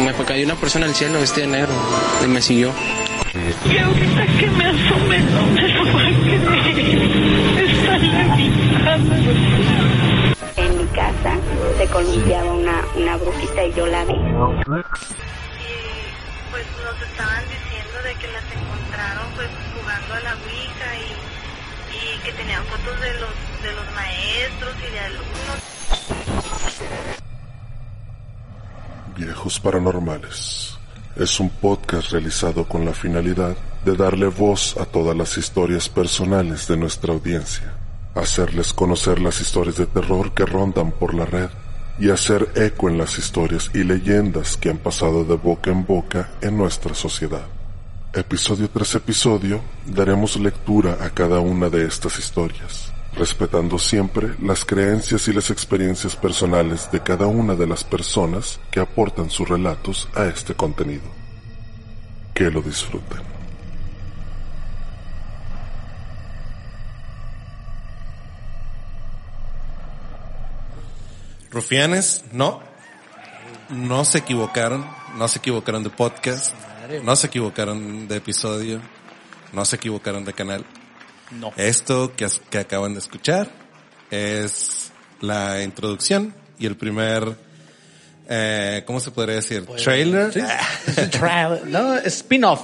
Me cayó una persona al cielo vestida de negro y me siguió. Y ahorita que me asomé no me lo va a creer. Está en mi casa. En mi casa se columpiaba una, una brujita y yo la vi. Y pues nos estaban diciendo de que las encontraron pues jugando a la Ouija y, y que tenían fotos de los, de los maestros y de alumnos. Viejos Paranormales es un podcast realizado con la finalidad de darle voz a todas las historias personales de nuestra audiencia, hacerles conocer las historias de terror que rondan por la red y hacer eco en las historias y leyendas que han pasado de boca en boca en nuestra sociedad. Episodio tras episodio daremos lectura a cada una de estas historias respetando siempre las creencias y las experiencias personales de cada una de las personas que aportan sus relatos a este contenido. Que lo disfruten. Rufianes, no. No se equivocaron. No se equivocaron de podcast. No se equivocaron de episodio. No se equivocaron de canal. No. Esto que, que acaban de escuchar es la introducción y el primer, eh, ¿cómo se podría decir? Trailer. Sí. No, spin-off.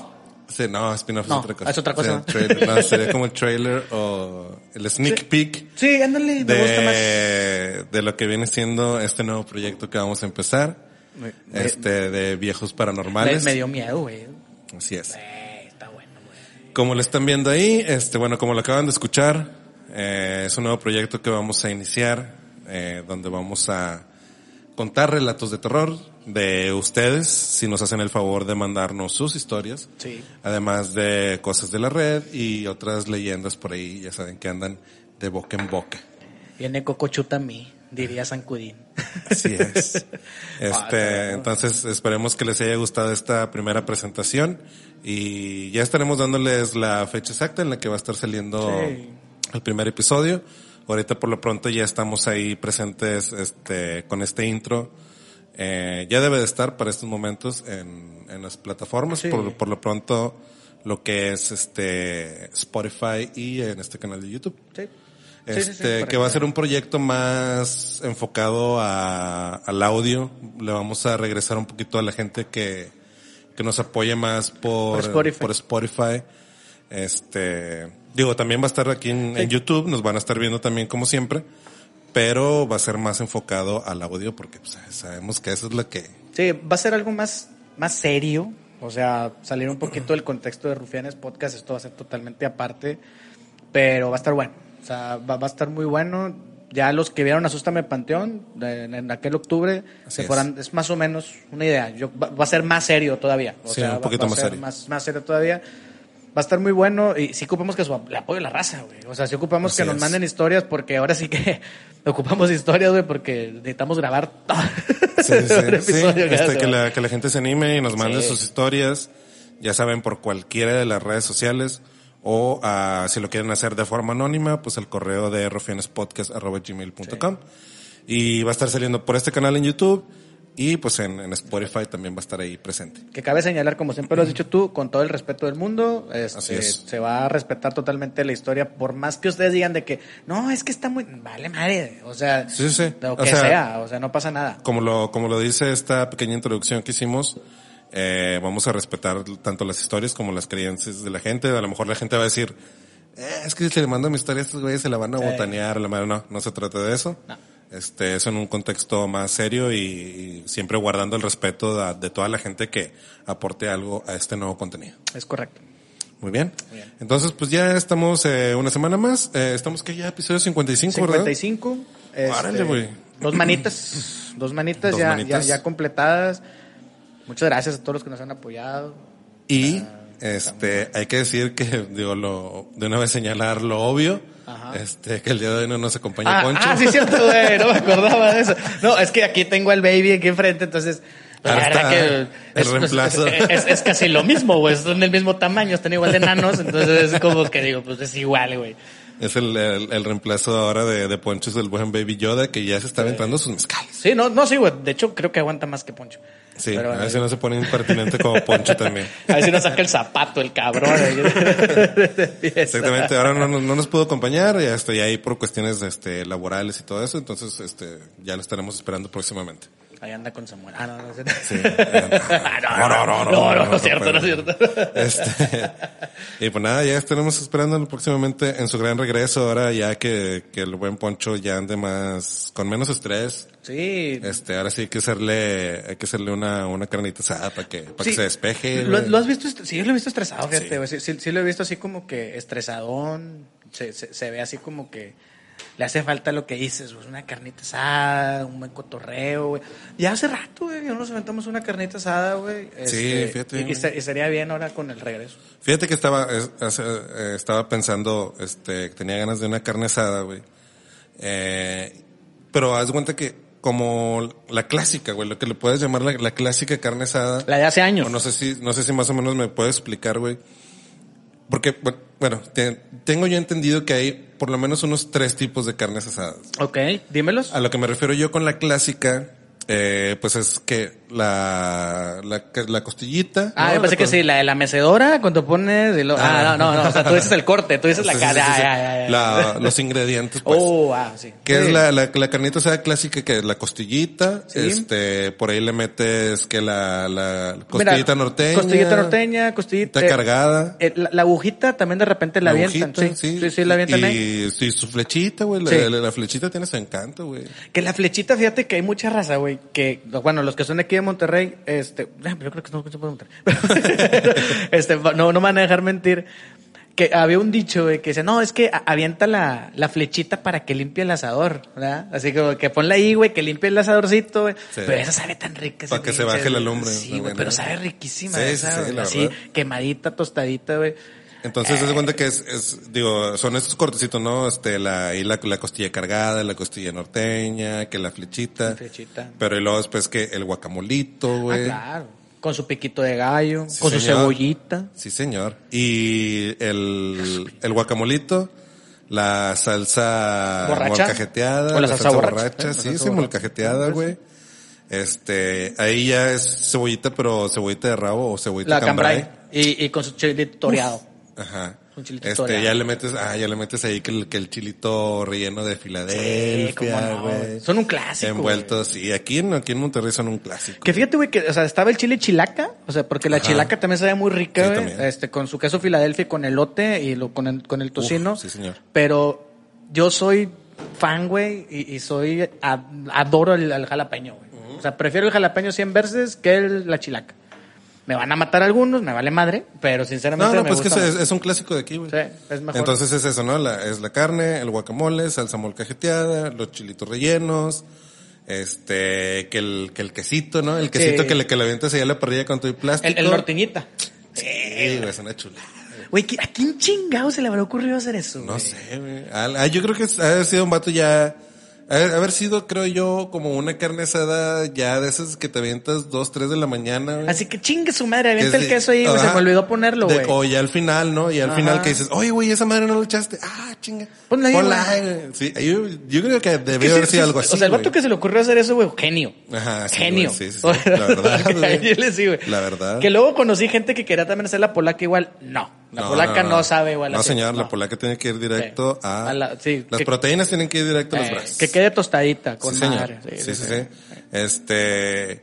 Sí, no, spin-off No, es otra cosa. es otra cosa. Sí, trailer, no, sería como el trailer o el sneak peek Sí, ándale, me gusta más. de, de lo que viene siendo este nuevo proyecto que vamos a empezar. Me- me- Este, de viejos Me, paranormales. me dio miedo, güey. Así es. Como lo están viendo ahí, este, bueno, como lo acaban de escuchar, eh, es un nuevo proyecto que vamos a iniciar, eh, donde vamos a contar relatos de terror de ustedes, si nos hacen el favor de mandarnos sus historias, Sí. además de cosas de la red y otras leyendas por ahí, ya saben que andan de boca en boca. Viene Cocochuta a mí, diría San Cudín. Así es. Ah, Este, entonces esperemos que les haya gustado esta primera presentación y ya estaremos dándoles la fecha exacta en la que va a estar saliendo Sí. el primer episodio. Ahorita por lo pronto ya estamos ahí presentes, este, con este intro. Eh, ya debe de estar para estos momentos en, en las plataformas. Sí. Por, por lo pronto, lo que es este Spotify y en este canal de YouTube. Sí. Sí, Este, que va a ser un proyecto más enfocado a, al audio. Le vamos a regresar un poquito a la gente que, que nos apoye más por, Por Spotify. por Spotify. Este, digo, también va a estar aquí en, en YouTube, nos van a estar viendo también como siempre, pero va a ser más enfocado al audio porque pues, sabemos que eso es lo que, Sí, va a ser algo más, más serio. O sea, salir un poquito del contexto de Rufianes Podcast. Esto va a ser totalmente aparte. Pero va a estar bueno. O sea, va, va a estar muy bueno. Ya los que vieron Asústame Panteón de- en, aquel octubre, se es. fueran, es más o menos una idea. Yo, va, va a ser más serio todavía. O Sí, sea, un poquito va más ser serio. Más, más serio todavía. Va a estar muy bueno y sí ocupamos que su, el apoyo de la raza, güey. O sea, sí ocupamos Así que nos es. manden historias porque ahora sí que ocupamos historias, güey, porque necesitamos grabar todo. Sí, sí, episodio Este, hace, que, la, que la gente se anime y nos mande sus historias. Ya saben, por cualquiera de las redes sociales. O ah, si lo quieren hacer de forma anónima, pues el correo de rufianespodcast.gmail.com. Y va a estar saliendo por este canal en YouTube. Y pues en, en Spotify también va a estar ahí presente. Que cabe señalar, como siempre lo has dicho tú, con todo el respeto del mundo, este, Así es. se va a respetar totalmente la historia, por más que ustedes digan de que, no, es que está muy, vale madre, o sea, Sí, sí, sí. lo O que sea, sea, o sea, no pasa nada. Como lo, como lo dice esta pequeña introducción que hicimos, eh, vamos a respetar tanto las historias como las creencias de la gente. A lo mejor la gente va a decir, eh, es que si le mando mi historia a estos güeyes se la van a Sí. botanear, la madre. No, no se trata de eso. No. Este, es en un contexto más serio y, y siempre guardando el respeto de, de toda la gente que aporte algo a este nuevo contenido. Es correcto. Muy bien. Entonces, pues ya estamos eh, una semana más. Eh, estamos que ya episodio 55, ¿verdad? 55. este. Dos manitas. Dos manitas, Dos ya, manitas. Ya, ya completadas. Muchas gracias a todos los que nos han apoyado. Y Ah, este, hay que decir que, digo, lo, de una vez señalar lo obvio, Ajá. este, que el día de hoy no nos acompaña Ah, Poncho. ah, sí, es cierto, güey. No me acordaba de eso. No, es que aquí tengo al baby aquí enfrente, entonces. La Ahora verdad que el es, reemplazo. Es, es- es casi lo mismo, güey. Son del mismo tamaño, están igual de enanos. Entonces es como que digo, pues es igual, güey. Es el, el, el reemplazo ahora de, de Poncho, es el buen Baby Yoda, que ya se está aventando sus mezcales. Sí, no, no, sí, güey. De hecho, creo que aguanta más que Poncho. Sí, Pero, a ver si no se pone impertinente como Poncho también. A ver si nos saca el zapato, el cabrón. Exactamente, ahora no, no, no nos pudo acompañar, ya estoy ahí por cuestiones este, laborales y todo eso, entonces este, ya lo estaremos esperando próximamente. Ahí anda con Samuel. Ah, no, no, no. Sí. No, no, no, no, no, no, es cierto, no es cierto. Este, y pues nada, ya estaremos esperando próximamente en su gran regreso, ahora ya que, que el buen Poncho ya ande más, con menos estrés. Sí. Este, ahora sí hay que hacerle, hay que hacerle una, una carnita asada para que, para que Sí. se despeje. ¿Lo, lo has visto? Sí, lo he visto estresado, fíjate, Sí. Sí, sí, sí lo he visto así como que estresadón. Se, se, se ve así como que le hace falta lo que dices, pues, una carnita asada, un buen cotorreo, güey. Ya hace rato, güey, nos aventamos una carnita asada, güey. Sí, fíjate. Y, y bien ahora con el regreso. Fíjate que estaba, eh, estaba pensando, este, que tenía ganas de una carne asada, güey. Eh, pero haz cuenta que como la clásica, güey, lo que le puedes llamar la, la clásica carne asada. La de hace años. O no sé si, no sé si más o menos me puedes explicar, güey. Porque, bu- bueno, te- tengo yo entendido que hay por lo menos unos tres tipos de carnes asadas. Ok, dímelos. A lo que me refiero yo con la clásica, eh, pues es que la, la, la costillita. Ah, ¿no? yo pensé que sí, la de la mecedora, cuando pones... y lo- Ah, Ah. no, no, no, o sea, tú dices el corte, tú dices la Sí, sí, cara. sí, sí. ah, ya, ya, ya. La- los ingredientes, pues. Oh, ah, sí. Que es la, la, la carnita asada clásica, que es la costillita, Sí. este, por ahí le metes que la, la Mira, costillita norteña. Costillita norteña, costillita. Está cargada. eh, la, agujita también de repente la, avientan. agujita, sí, sí, sí, la avientan ahí. Y sí, su flechita, güey. La flechita tiene su encanto, güey. Que la flechita, fíjate que hay mucha raza, güey. Que, bueno, los que son de aquí de Monterrey, este, yo creo que no, son de Monterrey. este, no, no me van a dejar mentir. Que había un dicho, güey, que dice, no, es que avienta la, la flechita para que limpie el asador, ¿verdad? Así que, que ponla ahí, güey, que limpie el asadorcito, güey. Sí. Pero esa sabe tan rica. Pa' esa que se baje la lumbre, Sí, güey, pero sabe riquísima Sí, esa, sí, así, verdad. quemadita, tostadita, güey. Entonces, se da cuenta que es, es, digo, son estos cortecitos, ¿no? Este, la, ahí la, la costilla cargada, la costilla norteña, que la flechita. La flechita. Pero y luego después que el guacamolito, Ah, güey. claro. Con su piquito de gallo, Sí, con su cebollita. Sí, señor. Y el, el guacamolito, la salsa ¿Borracha? molcajeteada, ¿O la salsa borracha? borracha, La sí, salsa sí, molcajeteada, güey. Este, ahí ya es cebollita, pero cebollita de rabo o cebollita La cambray. Y, y con su chilito toreado. Ajá. Un chilito Este, toreado. ya le metes, ah, ya le metes ahí que el, que el chilito relleno de Sí, Filadelfia, güey. güey. Son un clásico. Envueltos, sí, aquí en, aquí en Monterrey son un clásico. Que fíjate, güey, que, o sea, estaba el chile chilaca, o sea, porque la Ajá. chilaca también sabía muy rica, Sí, güey, este, con su queso Filadelfia y con elote y lo, con el, con el tocino. sí, señor. Pero yo soy fan, güey, y, y soy, adoro el, al jalapeño, güey. O sea, prefiero el jalapeño 100 veces que el- la chilaca. Me van a matar algunos, me vale madre, pero sinceramente No, no, me pues que gusta es, más. es un clásico de aquí, güey. Sí, es mejor. Entonces es eso, ¿no? La, es la carne, el guacamole, salsa molcajeteada, los chilitos rellenos, este, que el, que el quesito, ¿no? El quesito Sí. que le, que le avientas ahí a la parrilla con y plástico. el, el norteñita. Sí, güey, es una chulada. Güey, ¿qui- ¿a quién chingado se le habrá ocurrido hacer eso? No sé, güey. Ah, yo creo que es- ha sido un vato ya, haber sido, creo yo, como una carne asada ya de esas que te avientas dos, tres de la mañana, güey. Así que chingue su madre, avienta el queso ahí, güey, se me olvidó ponerlo, güey. O ya al final, ¿no? Y al Ajá. final que dices, oye, güey, esa madre no la echaste. Ah, chinga. Ponla ahí, Ponla, güey. Sí, yo, yo creo que debió haber sí, sido algo así. O sea, el vato que se le ocurrió hacer eso, güey, genio. Ajá, sí, genio. güey, sí, sí, sí. La verdad, güey. La verdad. Que luego conocí gente que quería también hacer la polaca igual. No, la polaca no, sabe igual. No, señor, la polaca tiene que ir directo Sí. a, A la- sí, las que- proteínas tienen que ir directo a los Eh, brazos. que quede tostadita, con sí, madre. Sí, sí, sí. Este,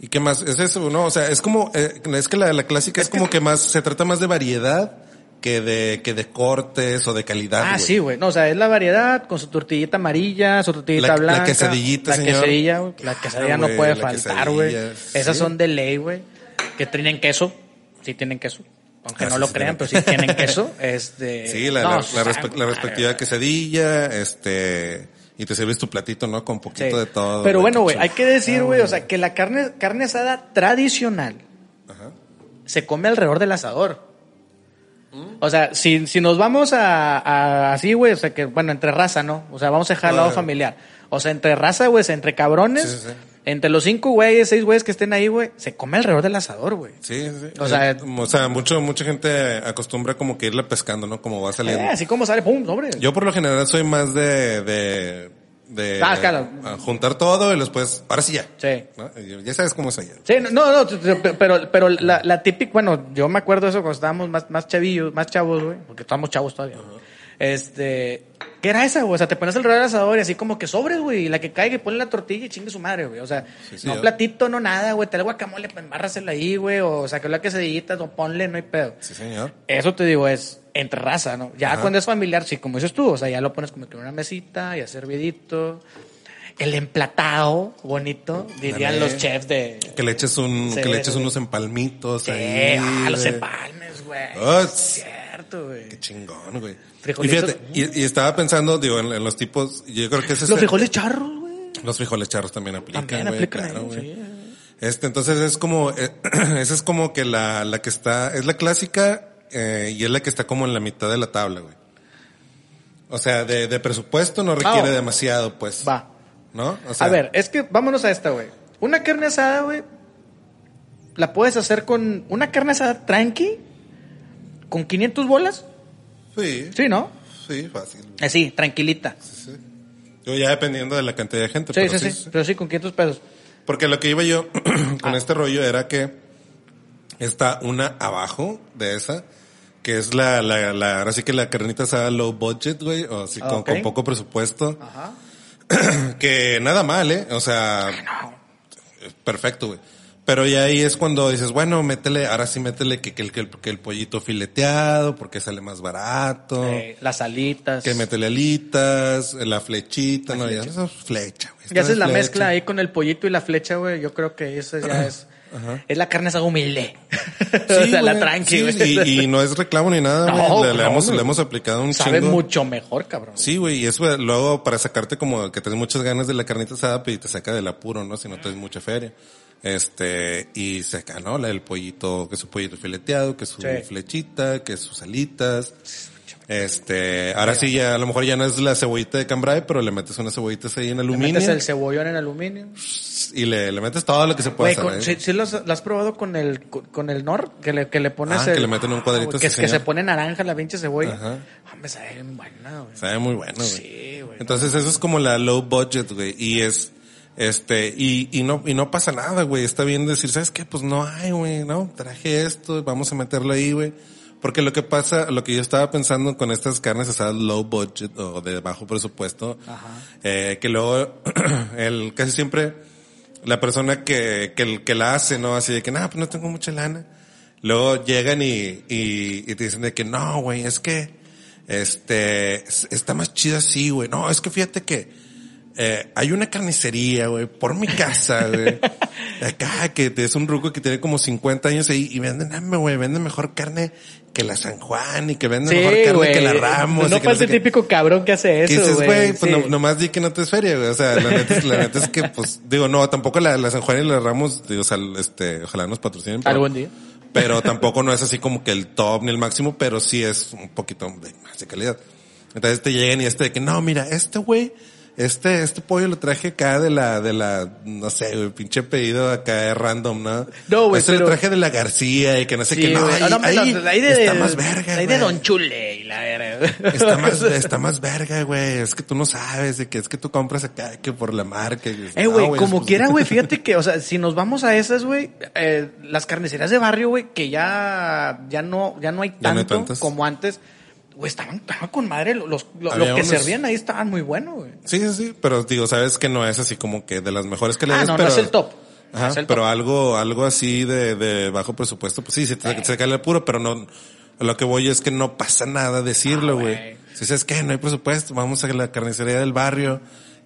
¿y qué más? Es eso, ¿no? O sea, es como, eh, es que la, la clásica es, como que más, se trata más de variedad que de, que de cortes o de calidad. Ah, sí, güey. No, o sea, es la variedad con su tortillita amarilla, su tortillita La- la blanca. quesadillita, La señor. quesadilla. La quesadilla no puede faltar, güey. Esas sí. son de ley, güey. Que tienen queso. Sí tienen queso. Aunque no lo crean, pero sí tienen queso. Este, Sí, la, no, la, la respe- respectiva quesadilla, este, y te sirves tu platito, ¿no? Con poquito Sí. de todo. Pero bueno, güey, hay que decir, güey, o sea, que la carne, carne asada tradicional Ajá. se come alrededor del asador. Mm. O sea, si, si nos vamos a, a- así, güey, o sea, que, bueno, entre raza, ¿no? O sea, vamos a dejar el lado familiar. O sea, entre raza, güey, o sea, entre cabrones, Sí, sí, sí. Entre los cinco güeyes, seis güeyes que estén ahí, güey, se come alrededor del asador, güey. Sí, sí. O sea, Eh, o sea, mucho, mucha gente acostumbra como que irle pescando, ¿no? Como va saliendo. Eh, así como sale, pum, sobre. Yo por lo general soy más de, de, de Ah, claro. juntar todo y después, ahora sí ya. Sí. Ya sabes cómo es allá. Sí, no, no, pero, pero la, la típica, bueno, yo me acuerdo eso cuando estábamos más, más chavillos, más chavos, güey, porque estábamos chavos todavía. Este, ¿qué era esa, güey? O sea, te pones alrededor del asador y así como que sobres, güey, la que caiga y ponle la tortilla y chingue su madre, güey. O sea, Sí, sí, no yo- platito, no nada, güey, te el guacamole, pues embárrasela ahí, güey, o saca la quesadillita, o ponle, no hay pedo. Sí, señor. Eso te digo, es entre raza, ¿no? Ya Ajá. cuando es familiar, sí, como dices tú, o sea, ya lo pones como que en una mesita, ya servidito. El emplatado, bonito, dirían Dale. los chefs de... Que le eches un, Sí, que le eches unos empalmitos Sí, ahí. ah, los empalmes, güey. Es cierto, güey. Qué chingón, güey. Y Frijolitos. fíjate, y, y estaba pensando, digo, en, en los tipos, yo creo que ese es Los el- frijoles charros, güey. Los frijoles charros también aplican, También güey, aplican claro, ahí, güey. sí. Este, entonces es como, eh, esa es como que la, la que está, es la clásica, eh, y es la que está como en la mitad de la tabla, güey. O sea, de, de presupuesto no requiere oh. demasiado, pues. Va. ¿No? O sea, A ver, es que vámonos a esta, güey. Una carne asada, güey, la puedes hacer con una carne asada tranqui, con 500 bolas. Sí, Sí, ¿no? sí, fácil. Así, tranquilita. Yo ya dependiendo de la cantidad de gente, Sí, pero sí, sí, Pero sí, con 500 pesos. Porque lo que iba yo con Ah. este rollo era que está una abajo de esa, que es la, la, la, ahora sí que la carnita asada low budget, güey, o así con, poco presupuesto, Ajá. que nada mal, eh, o sea, perfecto, güey. Pero ya ahí es cuando dices, bueno, métele, ahora sí métele que, que, el, que, el, que el pollito fileteado, porque sale más barato. Eh, las alitas. Que métele alitas, la flechita, no, ya eso es flecha, güey. Ya haces la Flecha. mezcla ahí con el pollito y la flecha, güey. Yo creo que eso ya es. Es la carne asada humilde. o sea, la tranqui, sí, güey. y, y no es reclamo ni nada, güey. No, le, le no, hemos, le hemos aplicado un Sabe chingo. mucho mejor, cabrón. Sí, güey, y eso luego para sacarte como que tienes muchas ganas de la carnita asada, pues y te saca del apuro, ¿no? Si no tienes mucha feria. Este, y ¿no? La del pollito, que su pollito fileteado, que su Sí. flechita, que sus alitas. Este, ahora sí ya, a lo mejor ya no es la cebollita de cambray, pero le metes unas cebollitas ahí en Le aluminio metes el cebollón en aluminio. y le, le metes todo lo que se puede hacer. con- ahí. ¿sí, sí lo has probado con el, con, el Nor? Que le, que le pones Ah, el... que le meten un cuadrito, Que, sí, que se pone naranja la pinche cebolla. Ajá. Hombre, sabe bien buena, güey. Sabe muy bueno, güey. Sí, güey. Entonces eso es como la low budget, güey. Y es, este, y, y no, y no pasa nada, güey. Está bien decir, ¿sabes qué? Pues no hay, güey, ¿no? Traje esto, vamos a meterlo ahí, güey. Porque lo que pasa, lo que yo estaba pensando con estas carnes asadas low budget o de bajo presupuesto, eh, que luego, el, casi siempre, la persona que, que, que la hace, ¿no? Así de que, no, pues no tengo mucha lana. Luego llegan y, y, y te dicen de que, no, güey, es que, este, es- está más chido así, güey. No, es que fíjate que, eh, hay una carnicería, güey, por mi casa, güey. Acá, que es un ruco que tiene como 50 años ahí y venden, dame, güey, venden mejor carne que la San Juan y que venden mejor carne que la Ramos. No falta sé el qué". típico cabrón que hace eso, dices, güey. güey, pues sí. no- nomás di que no te es feria, güey. O sea, la neta, es- la neta es que, pues, digo, no, tampoco la, la San Juan y la Ramos, digo, o sea, este, ojalá nos patrocinen. pero- Algún día. Pero tampoco no es así como que el top ni el máximo, pero sí es un poquito de más de calidad. Entonces te llegan y este de que, no, mira, este güey, este, este pollo lo traje acá de la, de la, no sé, güey, pinche pedido acá random, ¿no? No, güey, Este pero- lo traje de la García y que no sé Sí, qué, no, ahí, no, hombre, ahí no, ahí de, está más verga, Ahí de. Don Chule y la verga. Está más, está más verga, güey. Es que tú no sabes de que es que tú compras acá que por la marca. y Eh, "No, güey, como pues, quiera, güey, fíjate que, o sea, si nos vamos a esas, güey, eh, las carnicerías de barrio, güey, que ya, ya no, ya no hay Ya no hay tanto como antes, güey, estaban, estaban con madre, los, los, los que unos- servían ahí estaban muy buenos, güey. Sí, sí, sí, pero digo, sabes que no es así como que de las mejores calidades, Ah, no, no pero es el top. No Ajá, el pero top. algo, algo así de, de bajo presupuesto, pues sí, se te, se cae el apuro, pero no, a lo que voy es que no pasa nada decirlo, Ah, güey. si sabes que no hay presupuesto, vamos a la carnicería del barrio,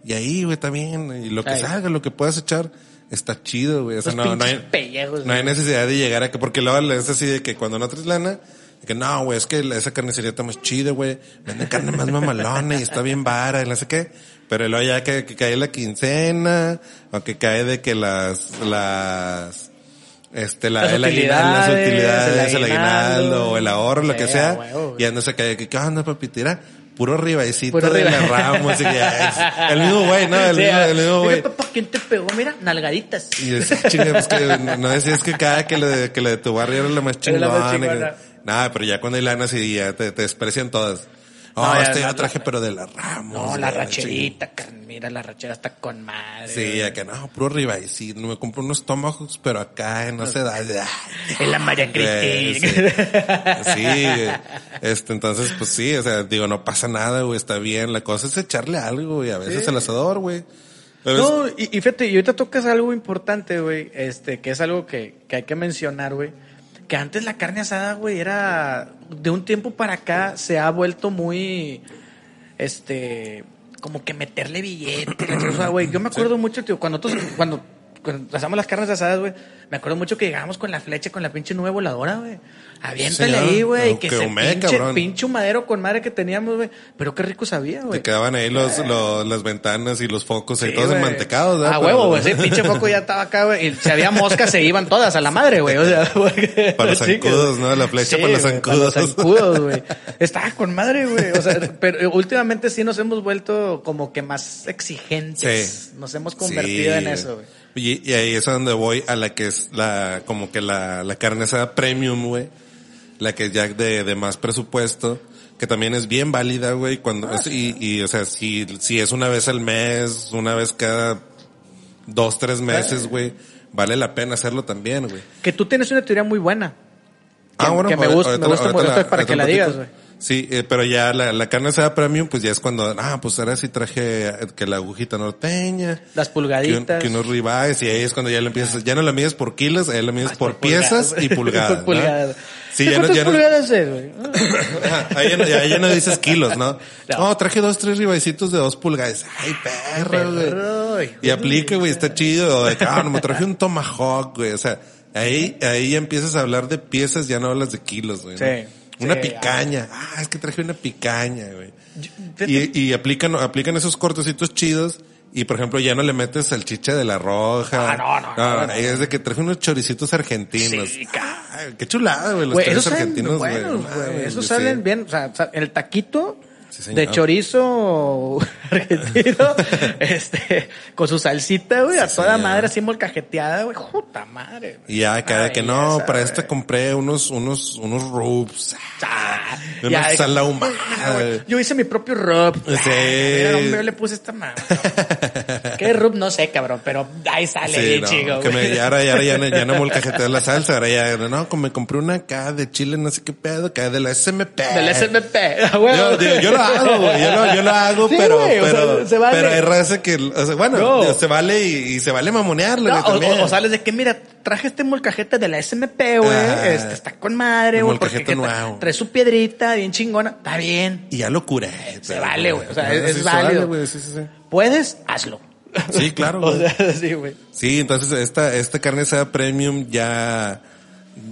y ahí, güey, también, y lo que Ey. salga, lo que puedas echar, está chido, güey. O sea, no, no hay, pellejos, no hay necesidad de llegar a que, porque luego es así de que cuando no traes lana, que no, güey, es que esa carnicería está más chida, güey. Venden carne más mamalona y está bien vara y no sé qué. Pero luego ya que, que cae la quincena, o que cae de que las, las, este, la, Las el aguinaldo, las utilidades, utilidades, el aguinaldo, el ahorro, lo que sea. huevo, y ando se cae, que, ¿qué onda, papi? Tira puro ribaicito de la Ramos. y que, es el mismo güey, ¿no? El Sí, mismo, el mismo güey. papá, ¿quién te pegó? Mira, nalgaditas. Y decía, chinga, pues que no, decías que cada que le, de- que le de tu barrio era la más Era la más chingona. Nada, pero ya cuando hay lana sí ya te, te desprecian todas. Oh, No, ya, este ya la- traje, pero de la Ramos. No, la racherita, mira, la rachera está con madre. Sí, que no, puro riba y sí, me compro unos tomahawks, pero acá no se da. Es la María Güey, sí. Cristina. Sí, este, entonces, pues sí, o sea, digo, no pasa nada, güey, está bien. La cosa es echarle algo, güey, a veces el asador, güey. No, es- y, y fíjate, y ahorita tocas algo importante, güey, este, que es algo que, que hay que mencionar, güey, que antes la carne asada, güey, era, de un tiempo para acá, se ha vuelto muy, este, como que meterle billete, la cosa, güey, yo me acuerdo mucho, tío, cuando nosotros, cuando, cuando las carnes asadas, güey, me acuerdo mucho que llegábamos con la flecha, con la pinche nube voladora, güey. Aviéntale ahí, güey, No, que humee, pinche, cabrón. pinche humadero con madre que teníamos, güey. Pero qué rico sabía, güey. te quedaban ahí los, los, las ventanas y los focos y Sí, todos güey. enmantecados, ¿verdad? A huevo, güey. Sí, pinche foco ya estaba acá, güey. Y si había moscas, se iban todas a la madre, güey. O sea, porque- Para los zancudos, ¿no? La flecha para los zancudos. Para los zancudos, güey. Estaba con madre, güey. O sea, pero eh, últimamente sí nos hemos vuelto como que más exigentes. Sí. Nos hemos convertido en eso, güey. Y, y ahí es a donde voy a la que es la, como que la, la carne asada premium, güey. La que es ya de, de más presupuesto. Que también es bien válida, güey. Cuando, es- y, y, o sea, si, si es una vez al mes, una vez cada dos, tres meses, güey. Vale la pena hacerlo también, güey. Que tú tienes una teoría muy buena. Que, que me ahorita- gusta, ahorita- me gusta ahorita mucho la- para que la ahorita digas, güey. Sí, eh, pero ya la, la carne asada premium, pues ya es cuando, ah, pues ahora sí traje que la agujita norteña. Las Que, un- pulgaditas. que unos ribeyes, y ahí es cuando ya lo empiezas, ya no la mides por kilos, ahí la mides por, por piezas pulgadas. y pulgadas. Por ¿no? pulgadas. Sí, ¿De ya no, ya no, pulgadas es, güey? Ahí ya no, ya no dices kilos, ¿no? No. No, traje dos, tres ribeyecitos de dos pulgadas. Ay, perro, güey. Y aplica, güey, está chido. De ah, no, me traje un tomahawk, güey. O sea, ahí, ahí ya empiezas a hablar de piezas, ya no hablas de kilos, güey. ¿no? Sí, Una sí, picaña. Ah, es que traje una picaña, güey. Y, y aplican, aplican esos cortecitos chidos. Y por ejemplo, ya no le metes salchicha de la roja. Ah, no, no, no, no. ahí Es de que traje unos choricitos argentinos. Sí, Ay, qué chulada, güey. Los Güey, esos argentinos, güey. buenos, no güey. mames, Esos salen sí. bien. O sea, el taquito Sí, de chorizo argentino, este, con su salsita, güey, a toda señor. madre así molcajeteada, güey. Puta madre. Y ya, cada Ay, que no, esa, para este compré unos, unos, unos rubs. Ah, Una ya, de que- sal ahumada. Mira, güey, Yo hice mi propio rub. Sí. Yo le puse esta madre. ¿Qué rub? No sé, cabrón, pero ahí sale Sí, bien no, chico, que me, ya ahora, ya, ya, no- ya no molcajeteas la salsa, ahora ya, no, como me compré una acá de chile, no sé qué pedo, acá de la SMP. Del SMP. ah, güey. Yo, yo, yo lo hago, güey, yo lo, yo lo hago, Sí, pero, güey, pero, sea, se vale. pero hay raza que, o sea, bueno, No. se vale y, y se vale mamonearlo, No, o, sales de que, mira, traje este molcajete de la SMP, güey. Ah. este está con madre, güey. Molcajete nuevo. trae su piedrita bien chingona. Está bien. Y ya lo curé. Se pero, vale, güey, o sea, es- sí, es se válido. vale, sí. ¿Puedes? Hazlo. Sí, claro, o sea, sí, güey. Sí, entonces esta, esta carne asada premium ya,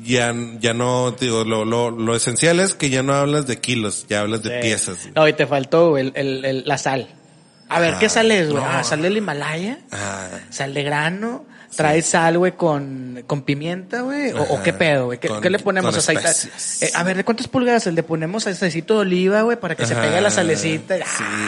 ya, ya no, digo, lo, lo, lo esencial es que ya no hablas de kilos, ya hablas de Sí. piezas. güey. No, y te faltó, el, el- el- la sal. A ver, ¿qué Ah, sal es, güey? no. Ah, sal del Himalaya, Ah, sal de grano, trae sal, güey, con, con pimienta, güey, o, o qué pedo, güey, ¿Qué, qué le ponemos? Aceite. especias. Eh, a ver, ¿de cuántas pulgadas? Le ponemos aceitito de oliva, güey, para que se pegue la salecita.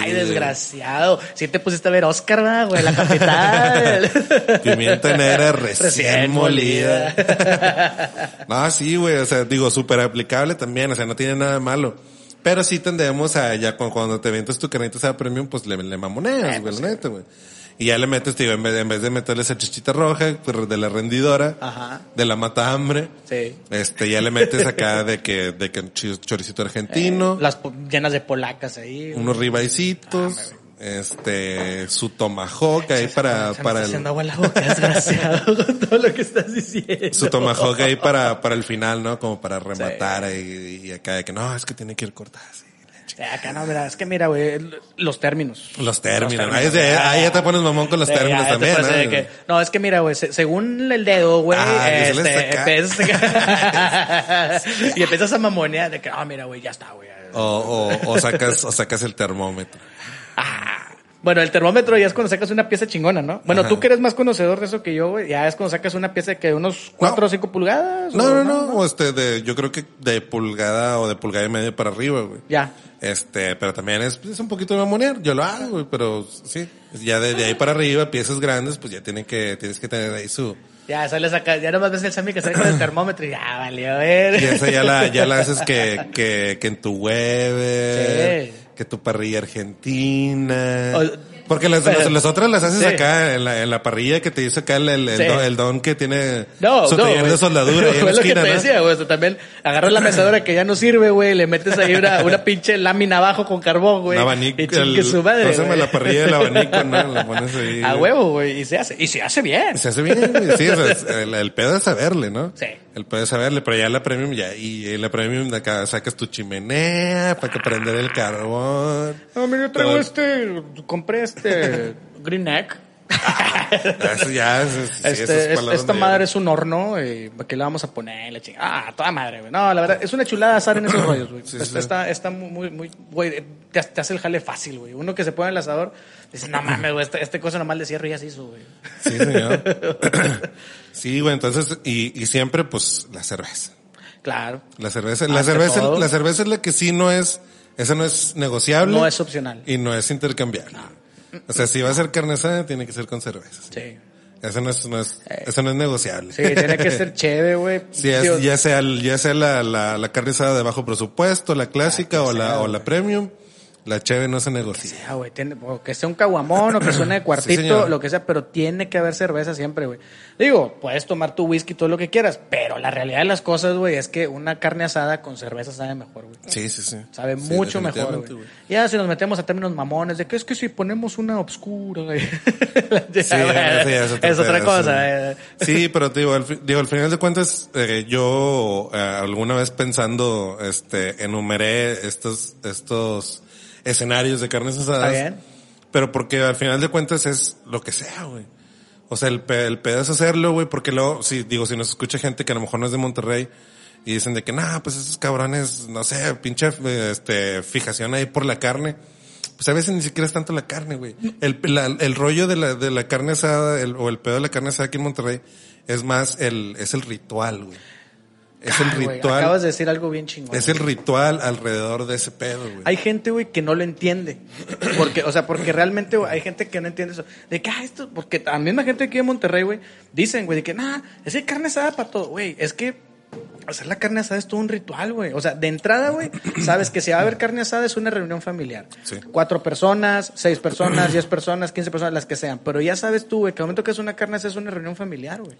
Ay, desgraciado. Si te pusiste a ver Oscar, ¿verdad, güey, la capital. Pimienta negra recién, molida. no, sí, güey, o sea, digo, súper aplicable también, o sea, no tiene nada de malo. Pero sí tendemos a, ya cu- cuando te ventas tu carnita asada premium, pues le, le mamoneas, Eh, güey, pues la neta, güey. Y ya le metes, digo, en vez, en vez de meterle esa chichita roja, pues, de la rendidora, Ajá. de la mata hambre, Sí. este, ya le metes acá de que, de que choricito argentino, Las po- llenas de polacas ahí. unos ribaicitos, este, su tomahawk ahí para, Se me para el, agua en la boca, desgraciado, con todo lo que estás diciendo. su tomahawk ahí para, para el final, ¿no? Como para rematar ahí, y acá de que no, es que tiene que ir cortada así. La Acá no, mira, es que mira, güey, los términos. Los términos. Ahí, ya te pones mamón con los Sí, términos ya también, ¿no? de que- no, es que mira, güey, se- según el dedo, güey, Ah, este, empiezas- y empiezas a mamonear de que, ah, mira, güey, ya está, güey. O, o, o sacas, o sacas el termómetro. Bueno, el termómetro ya es cuando sacas una pieza chingona, ¿no? Bueno, Ajá. tú que eres más conocedor de eso que yo, güey, ya es cuando sacas una pieza de que unos 4 o 5 pulgadas. No, o no, no, o este, de, yo creo que de pulgada o de pulgada y media para arriba, güey. Ya. Este, pero también es, es un poquito de mamonear. Yo lo hago, güey, pero sí. Ya de, de ahí para arriba, piezas grandes, pues ya tienen que, tienes que tener ahí su, Ya sales acá, ya nomás ves el Sammy que sale con el termómetro y ya valió a ver. y esa ya la, ya la haces que, que, que en tu Weber, Sí. Que tu parrilla argentina. O- Porque las, pero- las, las otras las haces Sí. acá en la, en la parrilla que te hizo acá el, el, don, el don que tiene No, su no, taller de soldadura Fue lo que te ¿no? decía, güey. o sea, también agarras la mezadora que ya no sirve, güey. Le metes ahí una, una pinche lámina abajo con carbón, güey. Abanico, Y el- su madre, la parrilla del abanico, ¿no? La pones ahí. A huevo, güey. Y se hace. Y se hace bien. Se hace bien. Sí, o sea, el pedo es saberle, ¿no? Sí. El pedo es saberle, pero ya la premium ya, y la premium de acá sacas tu chimenea para que prender el carbón. No, mira, yo traigo Todo- este, compré este Green Neck. Eso ya, sí, Este, es- esta madre es un horno, y ¿para qué le vamos a poner? La chingada. Ah, toda madre, güey. No, la verdad, es una chulada asar en esos rollos, güey. Sí, está, sí. está, está muy, muy, güey, te, te hace el jale fácil, güey. Uno que se pone en el asador, dice, no mames, güey, este, este cosa nomás le cierro y ya se hizo, güey. Sí, señor. sí, güey, entonces, y, y siempre, pues, la cerveza. Claro. La cerveza, la cerveza, todo. la cerveza es la que sí no es, esa no es negociable. No es opcional. Y no es intercambiable. O sea, si va a ser carne asada, tiene que ser con cerveza. Sí. Eso no es, no es, eso no es negociable. Sí, tiene que ser chévere, güey. Sí, ya sea, ya sea la, la, la carne asada de bajo presupuesto, la clásica o la, o la premium, la cheve no se negocia. Güey, tiene, o que sea un caguamón o que suene de cuartito, lo que sea, pero tiene que haber cerveza siempre, güey. Digo, puedes tomar tu whisky, todo lo que quieras, pero la realidad de las cosas, güey, es que una carne asada con cerveza sabe mejor, güey. Sí, sí, sí. Sabe Sí, mucho mejor, güey. Ya si nos metemos a términos mamones de que es que si ponemos una obscura, güey. Sí, es, otro otra cosa. sí. eh. Sí, pero te digo, al, digo, al final de cuentas, eh, yo eh, alguna vez pensando, este, enumeré estos, estos escenarios de carnes asadas. Está bien. Pero porque al final de cuentas es lo que sea, güey. O sea, el, pe- el pedo es hacerlo, güey, porque luego, si, digo, si nos escucha gente que a lo mejor no es de Monterrey y dicen de que, nah, pues esos cabrones, no sé, pinche, este, fijación ahí por la carne. Pues a veces ni siquiera es tanto la carne, güey. El, la- el rollo de la, de la carne asada, el- o el pedo de la carne asada aquí en Monterrey, es más el, es el ritual, güey. Es el Ay, ritual. acabas de decir algo bien chingón. Es el ritual alrededor de ese pedo, güey. Hay gente, güey, que no lo entiende. Porque, o sea, porque realmente hay gente que no entiende eso. De que, ah, esto, porque la misma gente aquí en Monterrey, güey, dicen, güey, de que, nah, es que carne asada para todo, güey. Es que hacer la carne asada es todo un ritual, güey. O sea, de entrada, güey, sabes que si va a haber carne asada es una reunión familiar. Sí. Cuatro personas, seis personas, diez personas, quince personas, las que sean. Pero ya sabes tú, güey, que al momento que es una carne asada es una reunión familiar, güey.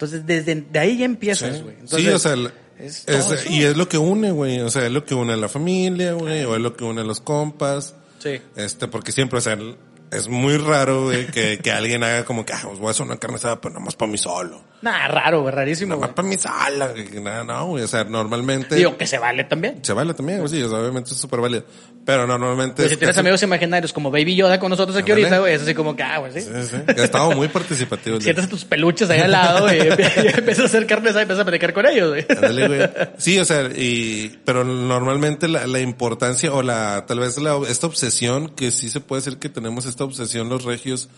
Entonces, desde de ahí ya empiezas, Sí. güey. Sí, Entonces, o sea, el- es es- y es lo que une, güey. O sea, es lo que une a la familia, güey, o es lo que une a los compas. Sí. Este, porque siempre, o sea, el- es muy raro, güey, que, que alguien haga como que, ah, pues voy a hacer una carne asada, pero nada más para mí solo. Nah, raro, güey, rarísimo, Nada güey. más para mí sola. güey. No, no, güey. O sea, normalmente. Digo, que se vale también. se vale también, güey, sí, o sea, obviamente es súper válido. Pero normalmente. Pero si es tienes casi- amigos imaginarios como Baby Yoda con nosotros aquí ahorita, güey, es así como que, ah, güey, sí. Sí, sí. Ha estado muy participativo. Sientes tus peluches ahí al lado, güey, y empiezas a hacer carne asada y empiezas a platicar con ellos, güey. Ándale, güey. Sí, o sea, y, pero normalmente la, la importancia o la, tal vez la, esta obsesión, que sí se puede decir que tenemos esta obsesión los regios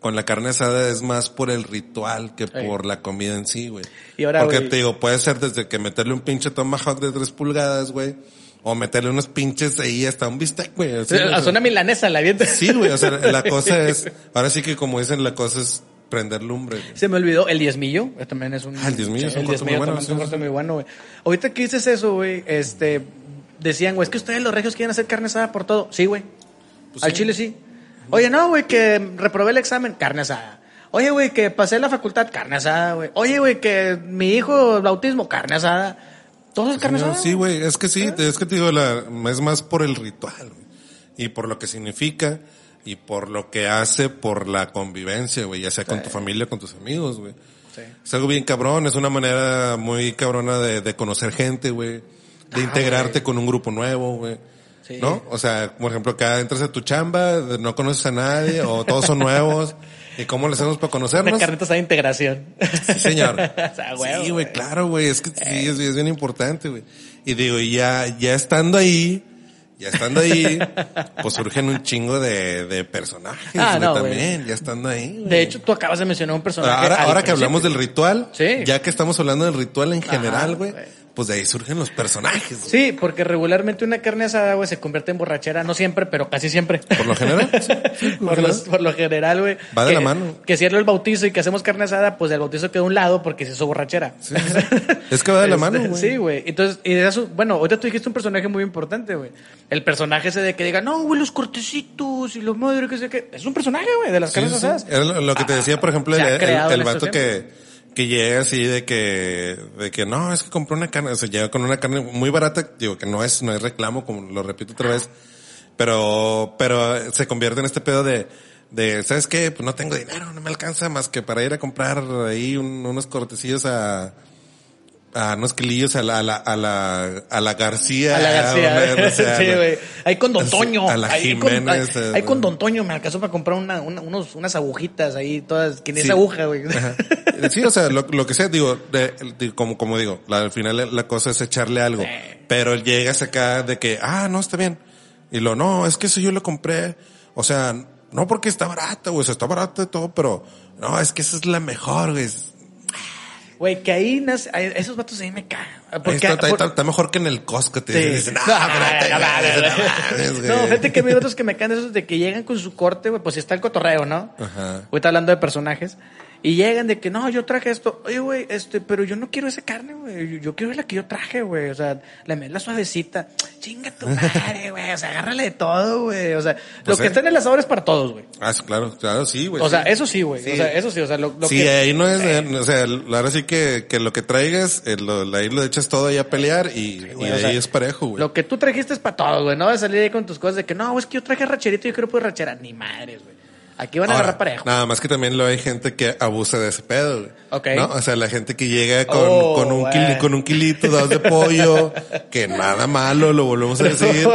con la carne asada es más por el ritual que por la comida en sí, güey. Y ahora, Porque te digo, puede ser desde que meterle un pinche tomahawk de tres pulgadas, güey, o meterle unos pinches ahí hasta un bistec, güey. así, o a sea, una milanesa la vienta. Sí, güey, o sea, la cosa es, ahora sí que como dicen, la cosa es prender lumbre. güey. Se me olvidó, el diezmillo, eh, también es un... Ah, el diezmillo es un muy diezmillo bueno, también es un corto muy bueno, güey. Ahorita que dices eso, güey, este, decían, güey, es que ustedes los regios quieren hacer carne asada por todo. Sí, güey. Pues Al chile sí. Oye, no, güey, que reprobé el examen, carne asada. Oye, güey, que pasé la facultad, carne asada, güey. Oye, güey, que mi hijo, el autismo, carne asada. Todo es carne asada. sí, güey, es que sí, es que te digo, la, es más por el ritual, güey. Y por lo que significa, y por lo que hace por la convivencia, güey, ya sea con tu familia, con tus amigos, güey. Sí. Es algo bien cabrón, es una manera muy cabrona de, de conocer gente, güey. De integrarte con un grupo nuevo, güey. Sí. ¿no? O sea, por ejemplo, acá entras a tu chamba, no conoces a nadie, o todos son nuevos, ¿y cómo le hacemos para Una conocernos? carnita está de integración. Sí, señor. O sea, huevo, sí, güey, güey. claro, güey, es que sí, es, es bien importante, güey. Y digo, ya, ya estando ahí, ya estando ahí, pues surgen un chingo de, de personajes, Ah, güey, no, güey. también, ya estando ahí. güey. De hecho, tú acabas de mencionar un personaje. Ahora, ahora que hablamos del ritual, Sí. ya que estamos hablando del ritual en general, güey, güey. Pues de ahí surgen los personajes. güey. Sí, porque regularmente una carne asada, güey, se convierte en borrachera, no siempre, pero casi siempre. Por lo general. sí, sí, por lo por, los- general. por lo general, güey. Va de la mano. Que cierra el bautizo y que hacemos carne asada, pues el bautizo queda a un lado porque se hizo borrachera. Sí. Es que va de la Este, mano, güey. Sí, güey. Entonces, y de eso, bueno, ahorita tú dijiste un personaje muy importante, güey. El personaje ese de que diga, no, güey, los cortecitos y los madre, que sé qué. Es un personaje, güey, de las carnes asadas. Era lo, lo que te decía, por ejemplo, el, el- el vato que, que llega así de que, de que no, es que compró una carne, o sea, llega con una carne muy barata, digo que no es, no es reclamo, como lo repito otra vez, pero, pero se convierte en este pedo de, de, ¿sabes qué? Pues no tengo dinero, no me alcanza más que para ir a comprar ahí un- unos cortecillos a, a unos kilillos a la, a la, a la, a la García. A la García. una- sí, güey. Ahí con Don Toño. A la ahí con, Jiménez. ahí- eh, ahí con Don Toño me alcanzó para comprar una, una- unos, unas agujitas ahí, todas, que ni Sí. esa aguja, güey. Ajá. Sí, o sea, lo, lo que sea, digo, de- de- como, como digo, la- al final la- cosa es echarle algo. Pero llegas acá de que, ah, no, está bien. Y lo, no, es que eso yo lo compré. O sea, no porque está barata, güey, o sea, está barata y todo, pero, no, es que esa es la mejor, güey. Güey, que ahí nace, ahí- esos vatos ahí me cagan. Ahí Porque, está, está- por- está- está mejor que en el Costco, te Sí. dicen, No, no, espérate, no, no, güey, no, no mames, güey". No, fíjate que hay otros que me caen esos de que llegan con su corte, güey, pues está el cotorreo, ¿no? Ajá. Ahorita hablando de personajes. Y llegan de que, no, yo traje esto. Oye, güey, este, pero yo no quiero esa carne, güey. Yo, yo quiero la que yo traje, güey. O sea, la, la suavecita. Chinga tu madre, güey. O sea, agárrale de todo, güey. O sea, lo Pues que está en el asador es para todos, güey. Ah, sí, claro, claro, sí, güey. O sea, eso sí, güey. Sí. O sea, eso sí. O sea, lo, lo sí, que... ahí no es, eh, o sea, ahora sí que, que lo que traigas, eh, lo, ahí lo echas todo ahí a pelear y, güey, sea, ahí es parejo, güey. Lo que tú trajiste es para todos, güey. No vas a salir ahí con tus cosas de que, no, es que yo traje racherito y yo quiero pura rachera. Ni madres, güey. Aquí van a Ahora, agarrar parejo. Nada más que también lo hay gente que abusa de ese pedo, güey. Ok. ¿No? O sea, la gente que llega con, Oh, con un kili- con un kilito, dos de pollo, que nada malo, lo volvemos a decir,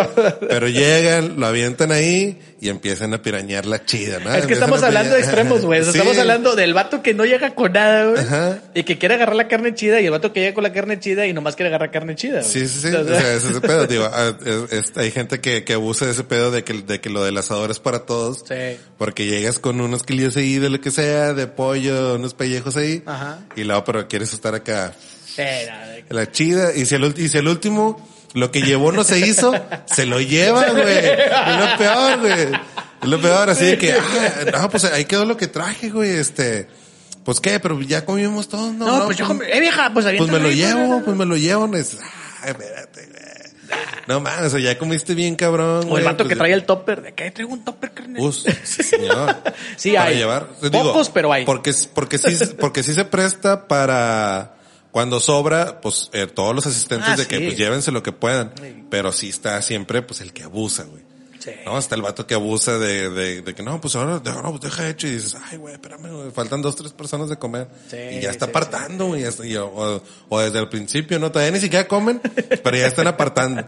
pero llegan, lo avientan ahí y empiezan a pirañar la chida, ¿no? Es que Empiezan estamos hablando de extremos, güey. O sea, Sí. Estamos hablando del vato que no llega con nada, güey. Ajá. Y que quiere agarrar la carne chida y el vato que llega con la carne chida y nomás quiere agarrar carne chida. güey. Sí, sí, sí. O O sea, sea, es ese pedo, digo, ah, es- es- hay gente que, que abusa de ese pedo de que, de que lo del asador es para todos. Sí. Porque llegas con unos kilillos ahí de lo que sea, de pollo, unos pellejos ahí. Ajá. Y luego, pero quieres estar acá, de- la chida. Y si el, y si el último, lo que llevó no se hizo, se lo lleva, güey. Es lo peor, güey. Es lo peor, así de que, ah, no, pues ahí quedó lo que traje, güey, este. Pues qué, pero ya comimos todo, ¿no? No, pues yo comí- eh, vieja, pues Pues me lo llevo, pues, pues me lo llevo. es- Ah, espérate, güey. No mames, o sea, ya comiste bien, cabrón. O el vato pues que ya- trae el topper. ¿De qué traigo un topper, carnal? Us, sí, señor. Sí Para hay. llevar. Pocos, pero hay. Porque, porque sí, porque sí se presta para cuando sobra, pues eh, todos los asistentes Ah, de que sí. pues llévense lo que puedan. Pero sí está siempre pues el que abusa, güey. Sí. No, está el vato que abusa de, de, de que no, pues ahora, de- no, pues deja hecho y dices, ay, güey, espérame, faltan dos, tres personas de comer. Sí, y ya está sí, apartando, güey, o, o desde el principio, no, todavía ni siquiera comen, pero ya están apartando.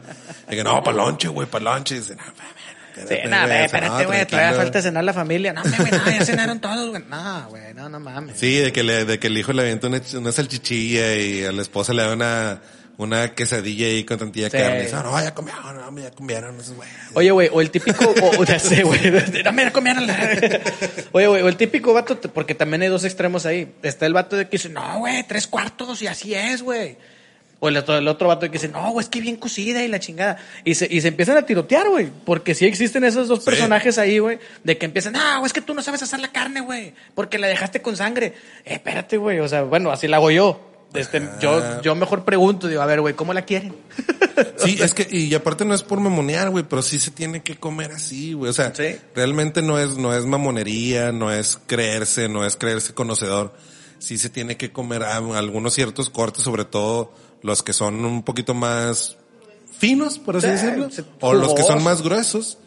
Y que no, para lonche, güey, para lonche. Y dicen, no, Sí, nada, güey, espérate, güey, todavía falta cenar la familia. No, güey, no, ya cenaron todos, güey. No, güey, no, no mames. Sí, de que le, de que el hijo le avienta una, una salchichilla y a la esposa le da una, una quesadilla ahí con tantilla Sí. carne. "Ah, no, ya comieron, no, ya comieron esos güeyes. Oye, güey, o el típico, o, o ya sé, güey, no me la comieron. Oye, güey, o el típico vato, porque también hay dos extremos ahí. Está el vato de que dice, no, güey, tres cuartos y así es, güey. O el otro, el otro vato que dice, no, güey, es que bien cocida y la chingada. Y se, y se empiezan a tirotear, güey. Porque sí existen esos dos Sí. personajes ahí, güey. De que empiezan, no, güey, es que tú no sabes hacer la carne, güey. Porque la dejaste con sangre. Eh, espérate, güey. O sea, bueno, así la hago yo. Este, yo, yo mejor pregunto, digo, a ver, güey, ¿cómo la quieren? Sí, es que, y aparte no es por mamonear, güey, pero sí se tiene que comer así, güey. O sea, Sí. realmente no es, no es mamonería, no es creerse, no es creerse conocedor. Sí se tiene que comer a- algunos ciertos cortes, sobre todo los que son un poquito más finos, por así Sí, decirlo. O los que son más gruesos.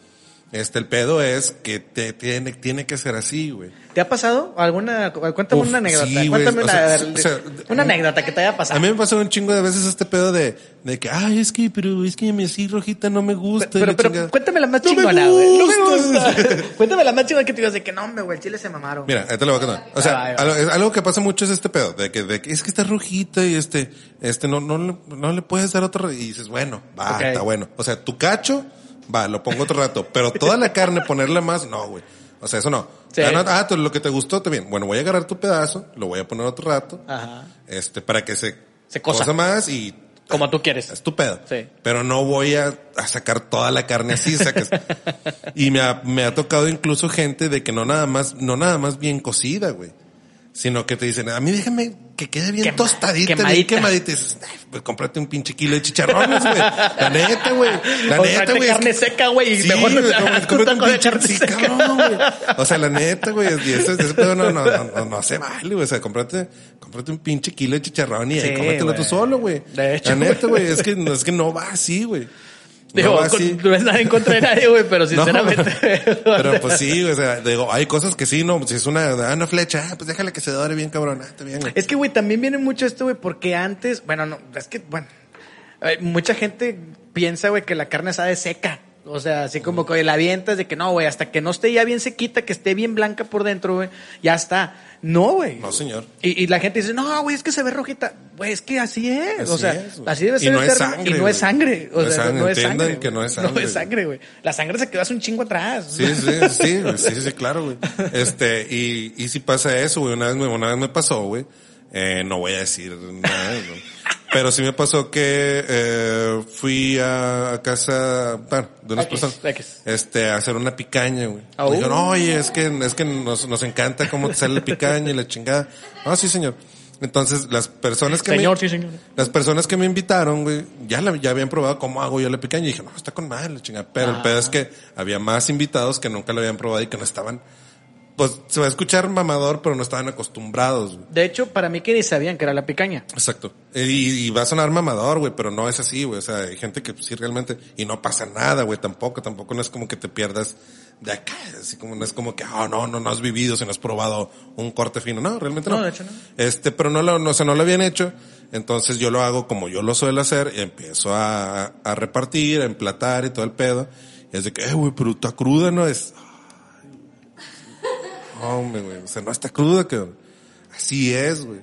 Este, el pedo es que te, tiene, tiene que ser así, güey. ¿Te ha pasado alguna? Cuéntame Uf, una anécdota. sí, Cuéntame o una, sea, o sea, una anécdota que te haya pasado. A mí me pasó un chingo de veces este pedo de, de que, ay, es que, pero es que mi así rojita no me gusta. Pero, la pero chingada. cuéntame la más No chingona, güey. No me gusta. cuéntame la más chingona que te digas de que no, güey, el chile se mamaron. Mira, ahí te lo voy a contar. O sea, algo, que pasa mucho es este pedo, de que, de que es que está rojita y este, este, no, no, le- no le puedes dar otro, y dices, bueno, va, Ok. está bueno. O sea, tu cacho, va, lo pongo otro rato, pero toda la carne, ponerle más, no, güey. O sea, eso no. Sí. Ah, no, ah, tú- lo que te gustó, está bien. Bueno, voy a agarrar tu pedazo, lo voy a poner otro rato, Ajá. este, para que se, Se cosa. más y Como tú quieres. es tu pedo. Sí. Pero no voy a, a sacar toda la carne así, sacas. y me ha, me ha tocado incluso gente de que no nada más, no nada más bien cocida, güey. Sino que te dicen, a mí déjame que quede bien Quema- tostadita, bien quemadita. quemadita. Y dices, "Ay, pues cómprate un pinche kilo de chicharrones, güey. La neta, güey. La O neta, güey. carne seca, güey, Sí, mejor no- un cómprate de pinche- carne sí, seca. cabrón, güey. O sea, la neta, güey. Y ese pedo no, no, no, no, no se vale, güey. O sea, cómprate, cómprate un pinche kilo de chicharrón y Sí, cómetelo tú solo, güey. De hecho, La neta, güey. Es que, es que no va así, güey. No Digo, con- así. no es nada en contra de nadie, güey, pero No, sinceramente. pero pues sí, o sea, digo, hay cosas que sí, no, si es una, ah, una flecha, ah, pues déjale que se dore bien cabrón, ah, bien, güey. Es que, güey, también viene mucho esto, güey, porque antes, bueno, no, es que, bueno, eh, mucha gente piensa, güey, que la carne sabe seca. O sea, así como que la avientas de que no, güey, hasta que no esté ya bien sequita, que esté bien blanca por dentro, güey, ya está. No, güey. No, señor. Y, y la gente dice, no, güey, es que se ve rojita. Güey, es que así es. Así o sea, es, así debe Y ser no el es sangre, Y no es sangre. O No es sea, sangre, no es sangre. que no es sangre, No es sangre, güey. La sangre se quedó hace un chingo atrás. Sí, sí, sí, güey, sí, sí, claro, güey. Este, y, y si pasa eso, güey, una vez me, una vez me pasó, güey, eh, no voy a decir nada. Pero sí me pasó que, eh, fui a, a casa, bueno, de unas X, personas, X. este, a hacer una picaña, güey. Oh. Me dijeron, oye, es que, es que nos, nos encanta cómo te sale la picaña y la chingada. Ah, sí, señor. Entonces, las personas que Señor, me, sí, señor. las personas que me invitaron, güey, ya la, ya habían probado cómo hago yo la picaña y dije, no, está con madre la chingada. Pero el pedo es que había más invitados que nunca la habían probado y que no estaban, pues se va a escuchar mamador, pero no estaban acostumbrados, güey. De hecho, para mí que ni sabían que era la picaña. Exacto. Y, y va a sonar mamador, güey, pero no es así, güey. O sea, hay gente que pues, sí realmente, y no pasa nada, güey, tampoco, tampoco no es como que te pierdas de acá, así como no es como que, oh, no, no, no has vivido, si no has probado un corte fino. No, realmente no. No, de hecho no. Este, pero no lo, no, o sea, no lo habían hecho. Entonces yo lo hago como yo lo suelo hacer y empiezo a, a repartir, a emplatar y todo el pedo. Y es de que, eh, güey, pero está cruda, ¿no? Es, hombre, güey, o sea, no está cruda, que así es, güey.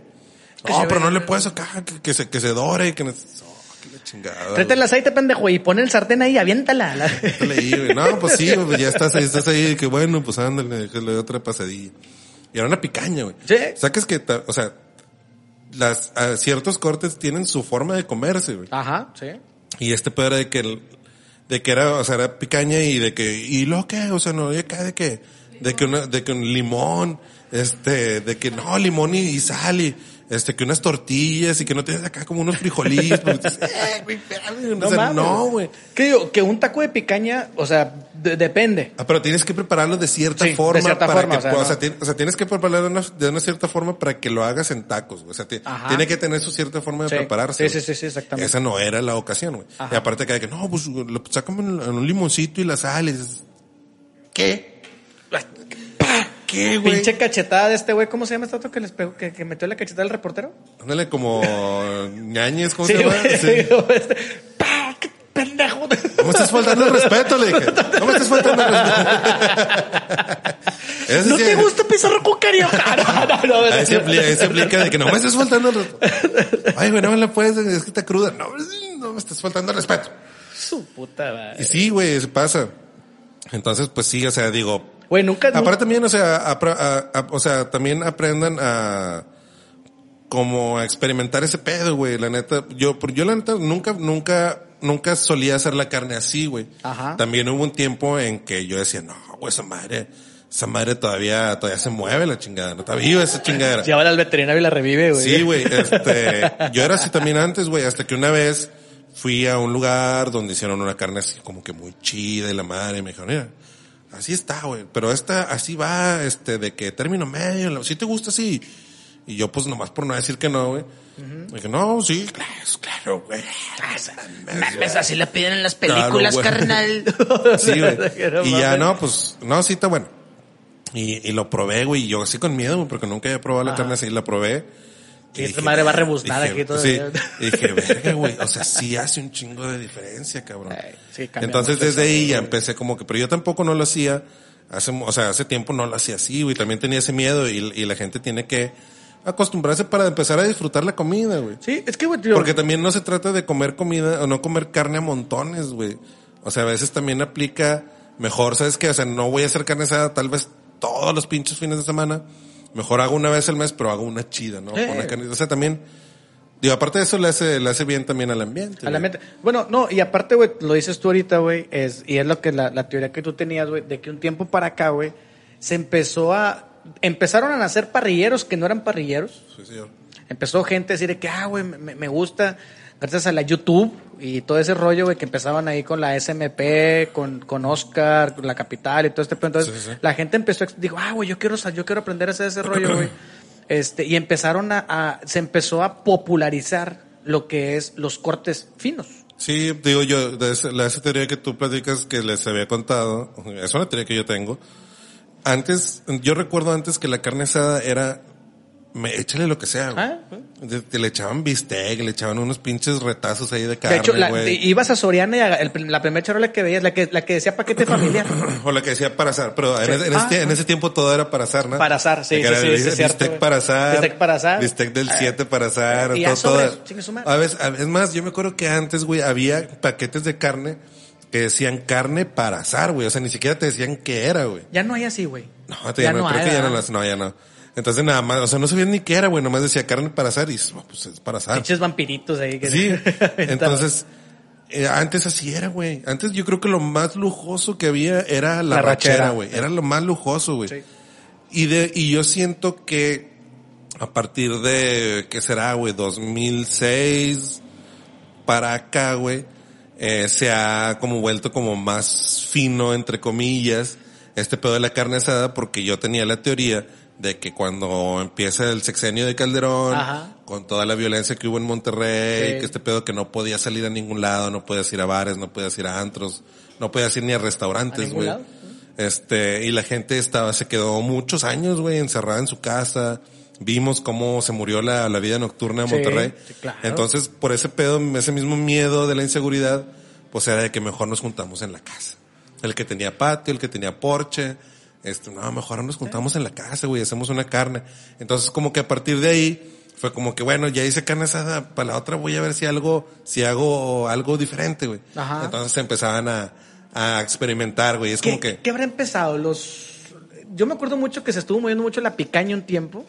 No, pero no le puedes sacar, que, que se, que se dore, que no, oh, chingada. El aceite, pendejo, y pon el sartén ahí, aviéntala. No, pues sí, ya estás ahí, estás ahí, que bueno, pues ándale, que le doy otra pasadilla. Y era una picaña, güey. Sí. Sacas que, o sea, las, a ciertos cortes tienen su forma de comerse, güey. Ajá, sí. Y este pedo era de que, el- de que era, o sea, era picaña y de que, y lo que, o sea, no, y acá de que, de que una, de que un limón, este, de que no, limón y, y sal y, este, que unas tortillas y que no tienes acá como unos frijolitos. eh, espérame, o sea, no, güey. ¿Qué digo? Que un taco de picaña, o sea, de- depende. Ah, pero tienes que prepararlo de cierta Sí, de forma cierta para forma, que, o sea, no. o, sea, ti- o sea, tienes que prepararlo de una, de una cierta forma para que lo hagas en tacos, güey. O sea, Ajá. tiene que tener su cierta forma de Sí. prepararse. Sí, sí, sí, sí, exactamente. Esa no era la ocasión, güey. Y aparte que, que no, pues, lo sácame en un limoncito y la sal y dices, ¿qué? ¿Qué, güey? Pinche cachetada de este güey, ¿cómo se llama este otro que les pegó, que, que metió la cachetada al reportero? Ándale como ñañez, ¿cómo Sí, se llama? güey. Sí. Este, ¡pa! ¡Qué pendejo! No me estás faltando el respeto, le dije. No me estás faltando el respeto. Ese ¿No sí- te gusta Pizarro con carioca? No, no, no. Ahí se aplica, ahí se aplica de que no me estás faltando el respeto. Ay, güey, no me la puedes, es que está cruda. No, no me estás faltando el respeto. Su puta Y madre. sí, güey, se pasa. Entonces, pues sí, o sea, digo, Güey, nunca... aparte también, o sea, a- a- o sea, también aprendan a como a experimentar ese pedo, güey, la neta. Yo, yo la neta nunca, nunca, nunca solía hacer la carne así, güey. Ajá. También hubo un tiempo en que yo decía, no, güey, esa madre, esa madre todavía, todavía se mueve la chingada, no está viva esa chingadera. Llévala al veterinario y la revive, güey. Sí, güey, este, yo era así también antes, güey, hasta que una vez fui a un lugar donde hicieron una carne así como que muy chida y la madre y me dijeron, mira, así está, güey, pero esta así va, este, de que término medio, si te gusta así. Y yo pues nomás por no decir que no, güey, Dije, no, sí, claro, claro, güey. Mames, así la piden en las películas, carnal. Sí, güey. Y ya, no, pues, no, sí está bueno. Y, y lo probé, güey, y yo así con miedo, güey, porque nunca había probado la carne así, la probé. Y esta madre va a rebuznar dije, aquí todavía. Sí, y dije, verga, güey, o sea, sí hace un chingo de diferencia, cabrón. Ay, sí, Entonces desde ahí ya empecé como que, pero yo tampoco no lo hacía, hace, o sea, hace tiempo no lo hacía así, güey, también tenía ese miedo y, y la gente tiene que acostumbrarse para empezar a disfrutar la comida, güey. Sí, es que, güey, tío, Porque también no se trata de comer comida o no comer carne a montones, güey. O sea, a veces también aplica mejor, ¿sabes qué? O sea, no voy a hacer carne asada tal vez todos los pinches fines de semana. Mejor hago una vez al mes, pero hago una chida, ¿no? Eh. Una o sea, también, digo, aparte de eso le hace, le hace bien también al ambiente. Bueno, no, y aparte, güey, lo dices tú ahorita, güey, es, y es lo que la, la teoría que tú tenías, güey, de que un tiempo para acá, güey, se empezó a, empezaron a nacer parrilleros que no eran parrilleros. Sí, señor. Empezó gente a decir de que, ah, güey, me, me gusta, gracias a la YouTube y todo ese rollo, güey, que empezaban ahí con la SMP, con, con Oscar, con la Capital y todo este. Entonces, Sí, sí. la gente empezó, a, dijo, ah, güey, yo quiero, yo quiero aprender a hacer ese rollo, güey. Este, y empezaron a, a- se empezó a popularizar lo que es los cortes finos. Sí, digo yo, de esa, la, esa teoría que tú platicas que les había contado, es una teoría que yo tengo. Antes, yo recuerdo antes que la carne asada era, me, échale lo que sea, güey. Ah, Te, te le echaban bistec, le echaban unos pinches retazos ahí de De carne, hecho, la- de- ibas a Soriana y a- el- la primera charola que veías, la que, la que decía paquete familiar. O la que decía para asar, pero en, Sí. ese- en, Ah, este- en ah. ese tiempo todo era para asar, ¿no? Para asar, sí, sí, era sí, el sí, es cierto, Bistec para asar. Bistec para. Bistec del Ah. 7 para asar. Y todo, sobres. A veces, es más, yo me acuerdo que antes, güey, había paquetes de carne que decían carne para asar, güey. O sea, ni siquiera te decían qué era, güey. Ya no hay así, güey. No, te- ya no, creo hay, que ya no no, ya no. Entonces nada más, o sea, no sabían ni qué era, güey. Nomás decía carne para asar y, oh, pues es para asar. Pinches vampiritos ahí. Que Sí, entonces, eh, antes así era, güey. Antes yo creo que lo más lujoso que había era la, La rachera, rachera. güey. Era lo más lujoso, güey. Sí. Y de, y yo siento que a partir de, ¿qué será, güey? 2006 para acá, güey, eh, se ha como vuelto como más fino, entre comillas, este pedo de la carne asada, porque yo tenía la teoría de que cuando empieza el sexenio de Calderón, Ajá. con toda la violencia que hubo en Monterrey, Sí. que este pedo que no podía salir a ningún lado, no podías ir a bares, no podías ir a antros, no podías ir ni a restaurantes, ¿A ningún güey. Este, y la gente estaba, se quedó muchos años, güey, encerrada en su casa. Vimos cómo se murió la, la vida nocturna en Sí, Monterrey. sí, claro. Entonces, por ese pedo, ese mismo miedo de la inseguridad, pues era de que mejor nos juntamos en la casa. El que tenía patio, el que tenía porche, este, no, mejor nos juntamos en la casa, güey, hacemos una carne. Entonces, como que a partir de ahí, fue como que, bueno, ya hice carne asada, para la otra voy a ver si algo, si hago algo diferente, güey. Ajá. Entonces empezaban a, a experimentar, güey. Es ¿Qué, como que, qué habrá empezado? Los... Yo me acuerdo mucho que se estuvo moviendo mucho la picaña un tiempo.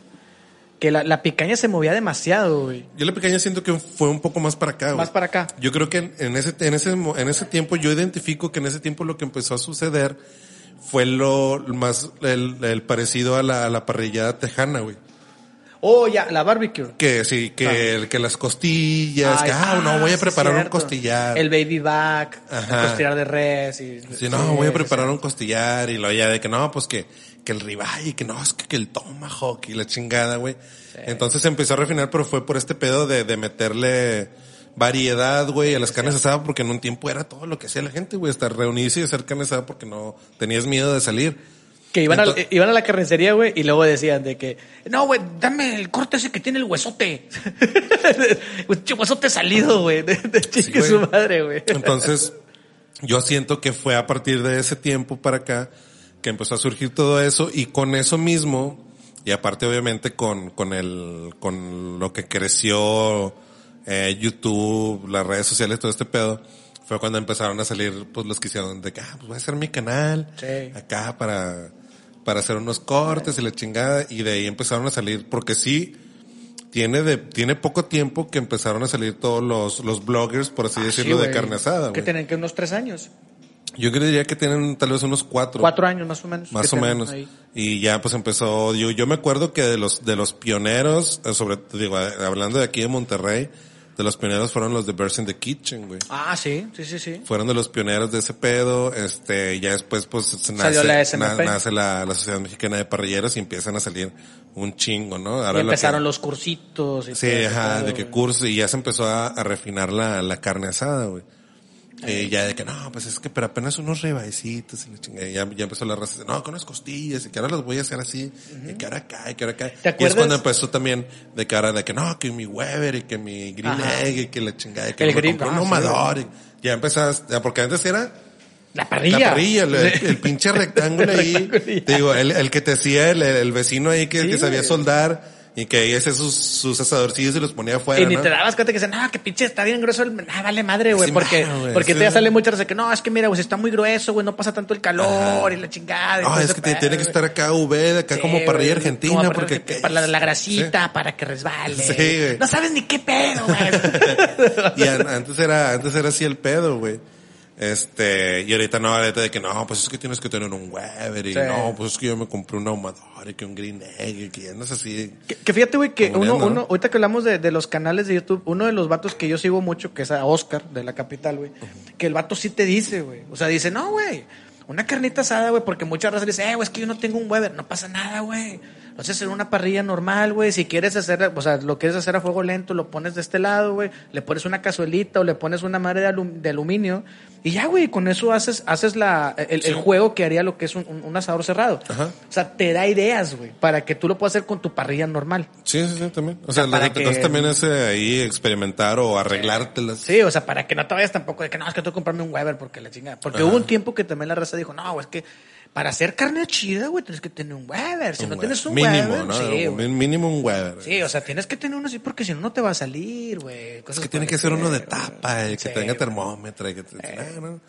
Que la, la picaña se movía demasiado, güey. yo la pequeña siento que fue un poco más para acá, güey. Más para acá. Yo creo que en, en ese, en ese, en ese tiempo, yo identifico que en ese tiempo lo que empezó a suceder fue lo más, el, el parecido a la, a la parrillada tejana, güey. Oh, ya, la barbecue. Que sí, que, que las costillas, Ay, que, ah, no, voy a sí, preparar un costillar. El baby back, Ajá. el costillar de res. Y, Sí, no, voy a preparar un costillar y lo ya de que no, pues que, que el ribeye, que no, es que, que el tomahawk y la chingada, güey. Entonces empezó a refinar, pero fue por este pedo de, de meterle variedad, güey, a las carnes asadas, porque en un tiempo era todo lo que hacía la gente, güey, estar reunirse y hacer carne asada porque no tenías miedo de salir. Que iban, a, iban a la carnicería, güey, y luego decían de que, no, güey, dame el corte ese que tiene el huesote. Un huesote salido, güey, de, de su madre, güey. Entonces, yo siento que fue a partir de ese tiempo para acá que empezó a surgir todo eso y con eso mismo, y aparte obviamente con, con el, con lo que creció eh, YouTube, las redes sociales, todo este pedo, fue cuando empezaron a salir pues los que hicieron de que, ah, pues voy a hacer mi canal Sí. acá para, para hacer unos cortes y la chingada, y de ahí empezaron a salir, porque sí, tiene de, tiene poco tiempo que empezaron a salir todos los, los bloggers, por así decirlo, Ah, Sí, de carne asada, Que tienen que unos tres años. Yo diría que tienen tal vez unos cuatro. Cuatro años más o menos. Más o menos. ahí. Y ya pues empezó, yo, yo me acuerdo que de los, de los pioneros, eh, sobre, digo, hablando de aquí de Monterrey, de los pioneros fueron los de Birds in the Kitchen, güey. Ah, sí, sí, sí, sí. Fueron de los pioneros de ese pedo, este, ya después pues nace, la SMP. nace la, la Sociedad Mexicana de Parrilleros y empiezan a salir un chingo, ¿no? Y Ahora lo empezaron que- los cursitos. Y Sí, ajá, de que curso y ya se empezó a, a refinar la, la carne asada, güey. Y ya de que no, pues es que pero apenas unos ribaecitos y la chingada. Ya, ya empezó la raza, no, con unas costillas y que ahora los voy a hacer así, y que ahora acá, y que ahora acá. Y es acuerdas? cuando empezó también de cara de que no, que mi Weber y que mi Green Ajá. Egg y que la chingada, y que El me Green- compré un ah, sí, y ya empezaste, ya, porque antes era La parrilla. la parrilla, el, el- el pinche rectángulo ahí. Te digo, el, el que te hacía el, vecino ahí que, Sí, que sabía soldar y que ahí hacía sus, sus asadorcillos y los ponía afuera. Y ni ¿no? te dabas cuenta que dicen, no, que pinche está bien grueso el... Ah, vale madre, güey. Sí, porque porque sí. te ya sale muchas veces que no, es que mira, güey, está muy grueso, güey, no pasa tanto el calor y la chingada. No, todo es ese que tiene que estar acá V, de acá Sí, como parrilla argentina, como porque... para, para la, la grasita, para que resbale. Sí, güey. No sabes ni qué pedo, güey. Y an- antes era, antes era así el pedo, güey. Este, y ahorita no, ahorita de que no, pues es que tienes que tener un Weber y Sí. no, pues es que yo me compré un ahumador y que un Green Egg y que andas así. Que, que fíjate, güey, que uno, uno, ahorita que hablamos de, de los canales de YouTube, uno de los vatos que yo sigo mucho, que es a Oscar, de la capital, güey, que el vato sí te dice, güey. O sea, dice, no, güey, una carnita asada, güey, porque muchas veces dicen, eh, güey, es que yo no tengo un Weber. No pasa nada, güey. Lo haces en una parrilla normal, güey. Si quieres hacer, o sea, lo quieres hacer a fuego lento, lo pones de este lado, güey. Le pones una cazuelita o le pones una madre de, alum- de aluminio. Y ya, güey, con eso haces, haces la, el, el juego que haría lo que es un, un- asador cerrado. Ajá. O sea, te da ideas, güey, para que tú lo puedas hacer con tu parrilla normal. Sí, sí, sí, también. O sea, sea, para que- también es eh, ahí experimentar o arreglártelas. Sí, o sea, para que no te vayas tampoco de que no, es que tengo que comprarme un Weber porque la chingada. Porque Ajá. hubo un tiempo que también la raza dijo, no, es que para hacer carne chida, güey, tienes que tener un Weber. Si Un no Weber. tienes un mínimo, Weber, ¿no? sí, güey. mínimo un Weber. Sí, o sea, tienes que tener uno así porque si no, no te va a salir, güey. Es que tiene que el ser uno de tapa, y que Sí, tenga güey. termómetro, y que te, ah, ¿no?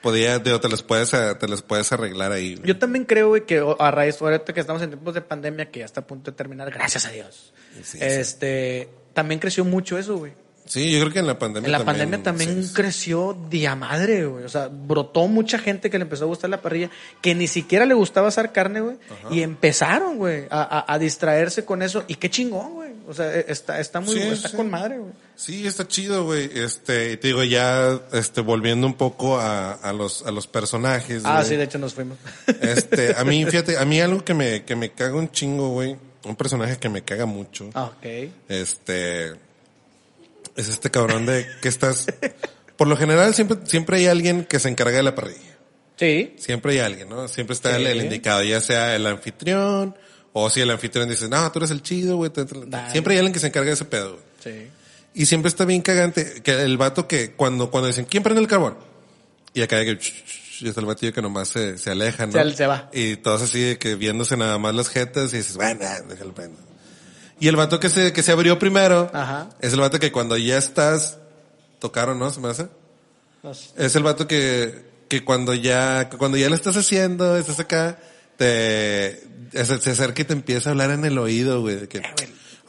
Podía, digo, te los puedes, eh, te los puedes arreglar ahí. güey. Yo también creo, güey, que a raíz, ahorita que estamos en tiempos de pandemia, que ya está a punto de terminar, gracias a Dios. Sí, sí. este, también creció mucho eso, güey. Sí, yo creo que en la pandemia En la también, pandemia también sí, creció día madre, güey. O sea, brotó mucha gente que le empezó a gustar la parrilla, que ni siquiera le gustaba asar carne, güey. Y empezaron, güey, a, a- a distraerse con eso. Y qué chingón, güey. O sea, e- está, está muy, Sí, está sí. con madre, güey. Sí, está chido, güey. Este, y te digo, ya, este, volviendo un poco a, a los, a los personajes. Ah, güey. sí, de hecho nos fuimos. Este, a mí, fíjate, a mí algo que me, que me caga un chingo, güey. Un personaje que me caga mucho. ah, ok. Este, es este cabrón de que estás, por lo general siempre, siempre hay alguien que se encarga de la parrilla. Sí. Siempre hay alguien, ¿no? Siempre está Sí. el, el indicado, ya sea el anfitrión, o si el anfitrión dice, no, tú eres el chido, güey. Siempre hay alguien que se encarga de ese pedo, güey. Sí. Y siempre está bien cagante que el vato que cuando, cuando dicen, ¿quién prende el carbón? Y acá hay que, y está el batillo que nomás se, se aleja, ¿no? Se- se va. Y todos así de que viéndose nada más las jetas y dices, bueno, déjalo prendo. Y el vato que se, que se abrió primero, Ajá. es el vato que cuando ya estás, tocaron, ¿no? ¿Se me hace? Es el vato que, que cuando ya, cuando ya lo estás haciendo, estás acá, te, se, acerca y te empieza a hablar en el oído, güey, de que,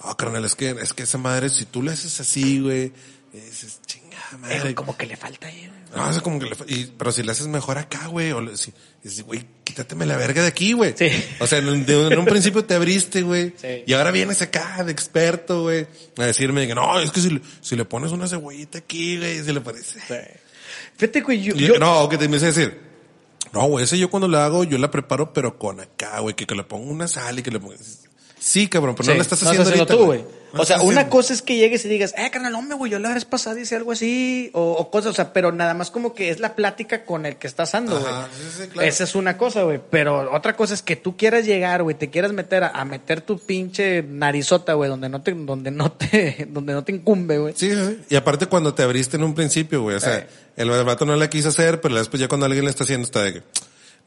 oh, carnal, es que, es que esa madre, si tú le haces así, güey, Eh, madre. como que le falta ahí, güey. No, es como que le, y, pero si le haces mejor acá, güey, o si, dices, güey, quítateme la verga de aquí, güey. Sí. O sea, en, un- de un- en un principio te abriste, güey. Sí. Y ahora vienes acá de experto, güey, a decirme que no, es que si, le- si le pones una cebollita aquí, güey, si le parece. Fíjate, güey, yo, no, que te empieza a decir, no, güey, ese yo cuando lo hago, yo la preparo, pero con acá, güey, que, que le pongo una sal y que le pongo... Sí, cabrón, pero Sí, no la estás no haciendo ahorita, tú, güey. No la O sea, una haciendo. cosa es que llegues y digas, eh, carnal, hombre, güey, yo la vez pasada hice algo así, o, o cosas, o sea, pero nada más como que es la plática con el que estás asando, güey. Sí, sí, claro. Esa es una cosa, güey. Pero otra cosa es que tú quieras llegar, güey, te quieras meter a, a meter tu pinche narizota, güey, donde no te, donde no te, donde no te incumbe, güey. Sí, sí. Y aparte cuando te abriste en un principio, güey, o sea, Eh. el vato no la quiso hacer, pero después ya cuando alguien le está haciendo está de que,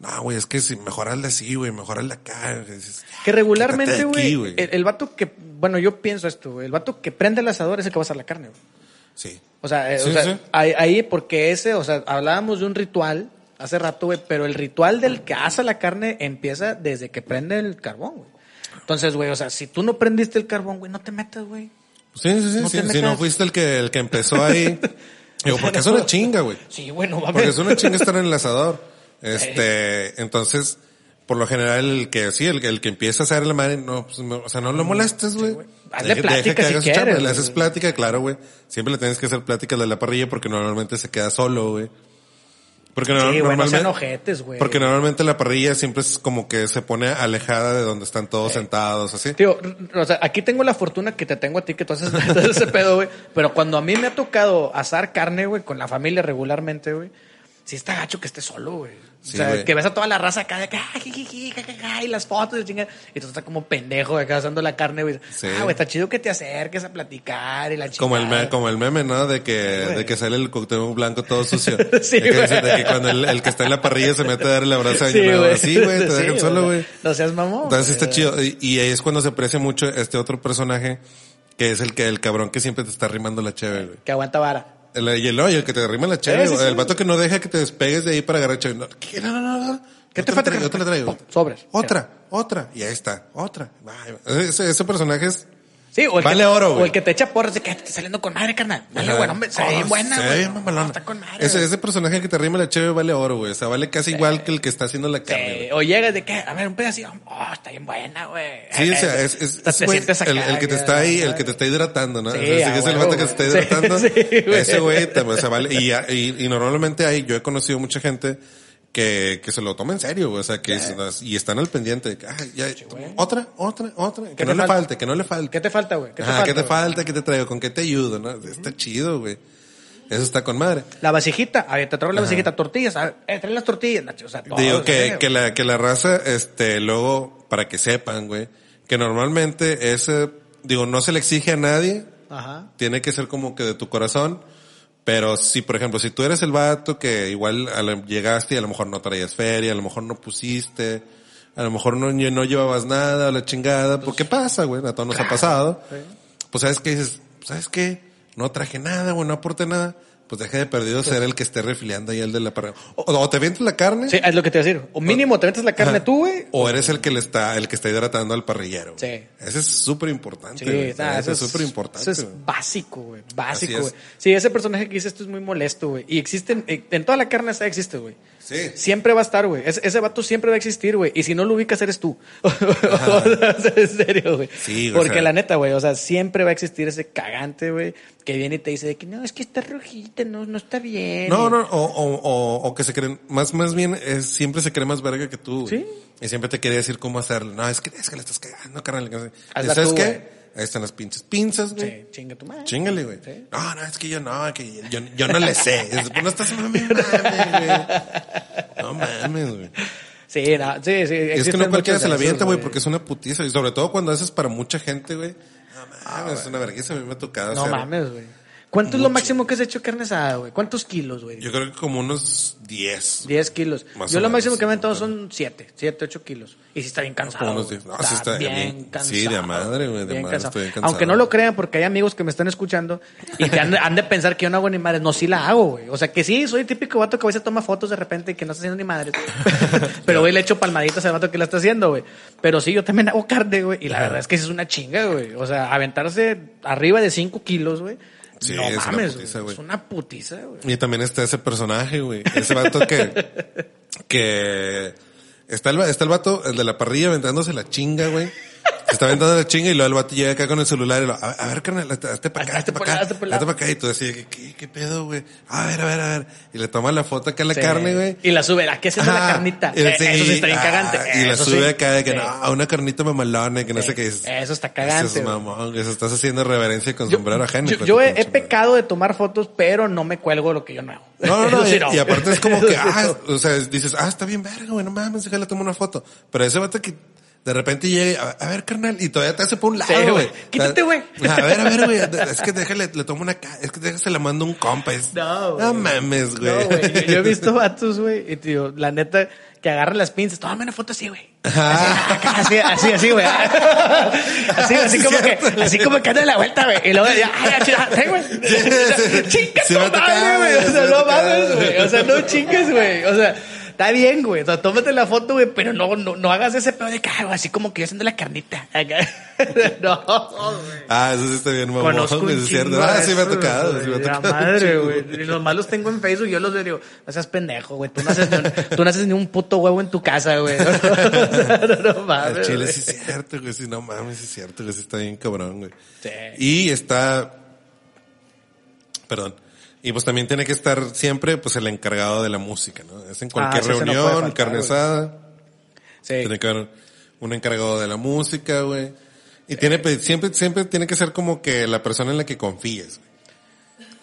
no, güey, es que si mejor hazle así, güey, mejor hazle acá. Dices, Que regularmente, "Quítate de aquí, güey, el, el vato que, bueno, yo pienso esto, güey, el vato que prende el asador es el que va a hacer la carne, güey. Sí. O sea, eh, Sí, o sea, sí. Ahí, ahí, porque ese, o sea, hablábamos de un ritual hace rato, güey, pero el ritual del que asa la carne empieza desde que prende el carbón, güey. Entonces, güey, o sea, si tú no prendiste el carbón, güey, no te metas, güey. Sí, sí, sí. No sí. Si no fuiste el que, el que empezó ahí. Digo, porque es una chinga, güey. Sí, güey, no Porque es una chinga estar en el asador. Este, entonces, por lo general, el que sí, el, que- el que empieza a hacer la madre, no, pues, no, o sea, no lo molestes, güey. Hazle Deja- plática deja que si quieres, Le haces plática, claro, güey. Siempre le tienes que hacer plática de la parrilla porque normalmente se queda solo, güey. Porque no- Sí, normalmente, sean ojetes, güey. porque normalmente la parrilla siempre es como que se pone alejada de donde están todos sentados, así. Tío, o sea, aquí tengo la fortuna que te tengo a ti, que tú haces ese pedo, güey. Pero cuando a mí me ha tocado asar carne, güey, con la familia regularmente, güey, sí está gacho que esté solo, güey. Sí, o sea, güey. que ves a toda la raza acá de que, "Ay, jijiji, jajaja", y las fotos y chingada. Y tú estás como pendejo acá asando la carne, güey. Sí. Ah, güey, está chido que te acerques a platicar y la chingada. Como el, me- como el meme, ¿no? De que, de que sale el cóctel blanco todo sucio. Sí, de, que, güey. dice- de que cuando el, el que está en la parrilla se mete a dar el abrazo a Sí, güey. Así, güey, te dejan solo, güey. No seas mamón. Entonces está chido. Y, y ahí es cuando se aprecia mucho este otro personaje, que es el que, el cabrón que siempre te está rimando la cheve, güey. Que aguanta vara. El, y el, el que te rima la sí, sí. el vato que no deja que te despegues de ahí para agarrar cheve. No, ¿qué? No, no, no. ¿Qué te falta? Otra le traigo. Sobres. Otra, otra. Y ahí está, otra. Ese personaje es... Sí, o el Vale que, oro, O el que te echa porras de que "Ay, te está saliendo con madre, carnal. Ajá. güey, hombre, se ve bien Oh, buena, se güey. No, está con madre. Ese, ese personaje que te rima la cheve vale oro, güey. O sea, vale casi igual que el que está haciendo la carne. Sí, o llegas de que, a ver, un pedacito, oh, está bien buena, güey. Sí, o sea, es, es, es, te güey, sientes acá, el, el que te está ahí, el que te está hidratando, ¿no? Sí, O sea, si es el vato que te está hidratando. Güey. ese güey, te- o sea, vale. Y, y, y normalmente hay, yo he conocido mucha gente que, que se lo toma en serio, güey. O sea, que es- y están al pendiente de que, ya, otra, otra, otra. Que ¿Qué no le falte, que no le falte. ¿Qué te falta, güey? ¿Qué te Ajá, falta? ¿qué te falta? ¿Qué te traigo? ¿Con qué te ayudo? ¿no? Está chido, güey. Eso está con madre. La vasijita, a ver, te traigo la vasijita, tortillas, a ver, eh, trae las tortillas, Nacho, o sea, todo. Digo que, que la, que la raza, este, luego, para que sepan, güey, que normalmente ese, digo, no se le exige a nadie, Ajá. tiene que ser como que de tu corazón, pero si, por ejemplo, si tú eres el vato que igual a la- llegaste y a lo mejor no traías feria, a lo mejor no pusiste, a lo mejor no, no llevabas nada, la chingada, pues ¿qué pasa, güey? A todos nos ha pasado. Pues sabes qué dices, ¿sabes qué? No traje nada, güey, no aporté nada. Pues deja de perdido ser el que esté refiliando ahí el de la parrilla. O, o te vienes la carne. Sí, es lo que te iba a decir. O mínimo te metes la carne Ajá. tú, güey. O eres el que le está, el que está hidratando al parrillero. Sí. Ese es súper importante. Sí, güey. nada, Ese es súper importante. Eso es básico, güey. Básico, güey. Sí, ese personaje que dices esto es muy molesto, güey. Y existen, eh, en toda la carne esa existe, güey. Sí. Siempre va a estar, güey. Ese, ese vato siempre va a existir, güey. Y si no lo ubicas, eres tú. o sea, en serio, güey. Sí, o Porque sea- la neta, güey, o sea, siempre va a existir ese cagante, güey, que viene y te dice de que no, es que está rojita, no, no está bien. No, no, o, o, o, o que se creen, más, más bien, es, siempre se cree más verga que tú. Sí. Y siempre te quiere decir cómo hacerlo. No, es que, es que le estás cagando, carnal. Hazla ¿Y ¿Sabes tú, qué? güey. Ahí están las pinches pinzas, güey. Sí, chinga tu madre. Chingale, güey. Sí. No, no, es que yo no, que yo, yo no le sé. Es- pues no estás mami, mami, güey. No mames, güey. Sí, no, sí, sí. Es que no cualquiera se la avienta, güey, porque es una putiza. Y sobre todo cuando haces para mucha gente, güey. No mames, es una vergüenza. A mí me ha tocado No hacer- mames, güey. ¿Cuánto es lo máximo que has hecho carne asada, güey? ¿Cuántos kilos, güey? Yo creo que como unos 10. 10 kilos. Más Yo lo máximo que me he aventado son 7, 7, 8 kilos. Y sí está bien cansado. Güey. 10. No, sí está bien, bien. cansado. Sí, de madre, güey, de bien madre, cansado. estoy bien cansado. Aunque no lo crean, porque hay amigos que me están escuchando y que han, han de pensar que yo no hago ni madres. No, sí la hago, güey. O sea, que sí, soy el típico vato que a veces toma fotos de repente y que no está haciendo ni madres. Pero, güey, le echo palmaditas al vato que la está haciendo, güey. Pero sí, yo también hago carne, güey. Y la verdad es que es una chinga, güey. O sea, aventarse arriba de 5 kilos, güey. Sí, no es una putiza, güey. güey. Es una putiza, güey. Y también está ese personaje, güey. Ese vato que, que está el, está el vato, el de la parrilla aventándose la chinga, güey. Se está aventando la chinga y luego el vato llega acá con el celular y lo, a, a ver, carnal, hazte para acá, hazte para acá, hazte para acá. Y tú así, ¿qué, qué, pedo, güey? A ver, a ver, a ver. Y le toma la foto acá a la Sí. carne, güey. Y la sube, ¿a qué haciendo la Ajá. carnita? Y Eh, sí, eso sí está bien ah, cagante. Y la sube sí. acá de que no, una carnita mamalona, que no sé qué es. Eso está cagante, Eso es mamón, eso estás haciendo reverencia con Yo, sombrero ajeno. yo- yo he, pecado de tomar fotos, pero no me cuelgo lo que yo no hago. No, no, no. Y, aparte es como que, ah, o sea, dices, ah, está bien verga, güey, no mames, déjale tomar una foto. Pero ese vato que de repente llega, y, a, a ver, carnal, y todavía te hace por un lado, Sí, güey. güey. Quítate, güey. A ver, a ver, güey, es que déjale, le tomo una, ca- es que déjase la mando un compa. Es, No, güey. no mames, güey. No, güey. Yo, he visto vatos, güey, y tío, la neta, que agarran las pinzas, tómame una foto así, güey. Así, así, así, güey. Así, así Sí, como que, así como que anda la vuelta, güey. Y luego ya, ay, ya, sí, güey. Chinga Sí tu me ha tocado, madre, güey. O sí sea, no mames, güey. O sea, no chingues, güey. O sea, está bien, güey. O sea, tómate la foto, güey, pero no, no, no hagas ese pedo de güey, así como que yo haciendo la carnita. No, güey. Ah, eso sí está bien, mamón. Conozco es cierto. Ah, sí me ha tocado. güey. Sí me ha La tocado. un madre, güey. Y los tengo en Facebook y yo los veo digo, no seas pendejo, güey. Tú no haces ni un, tú no haces ni un puto huevo en tu casa, güey. No, no, no mames, chile sí es cierto, güey. Sí, no mames, sí es cierto, güey. Sí está bien cabrón, güey. Sí. Y está, perdón. Y pues también tiene que estar siempre, pues, el encargado de la música, ¿no? Es en cualquier Ah, no reunión, faltar, carne güey. asada. Sí. Tiene que haber un encargado de la música, güey. Y tiene, pues, siempre, siempre tiene que ser como que la persona en la que confíes, güey.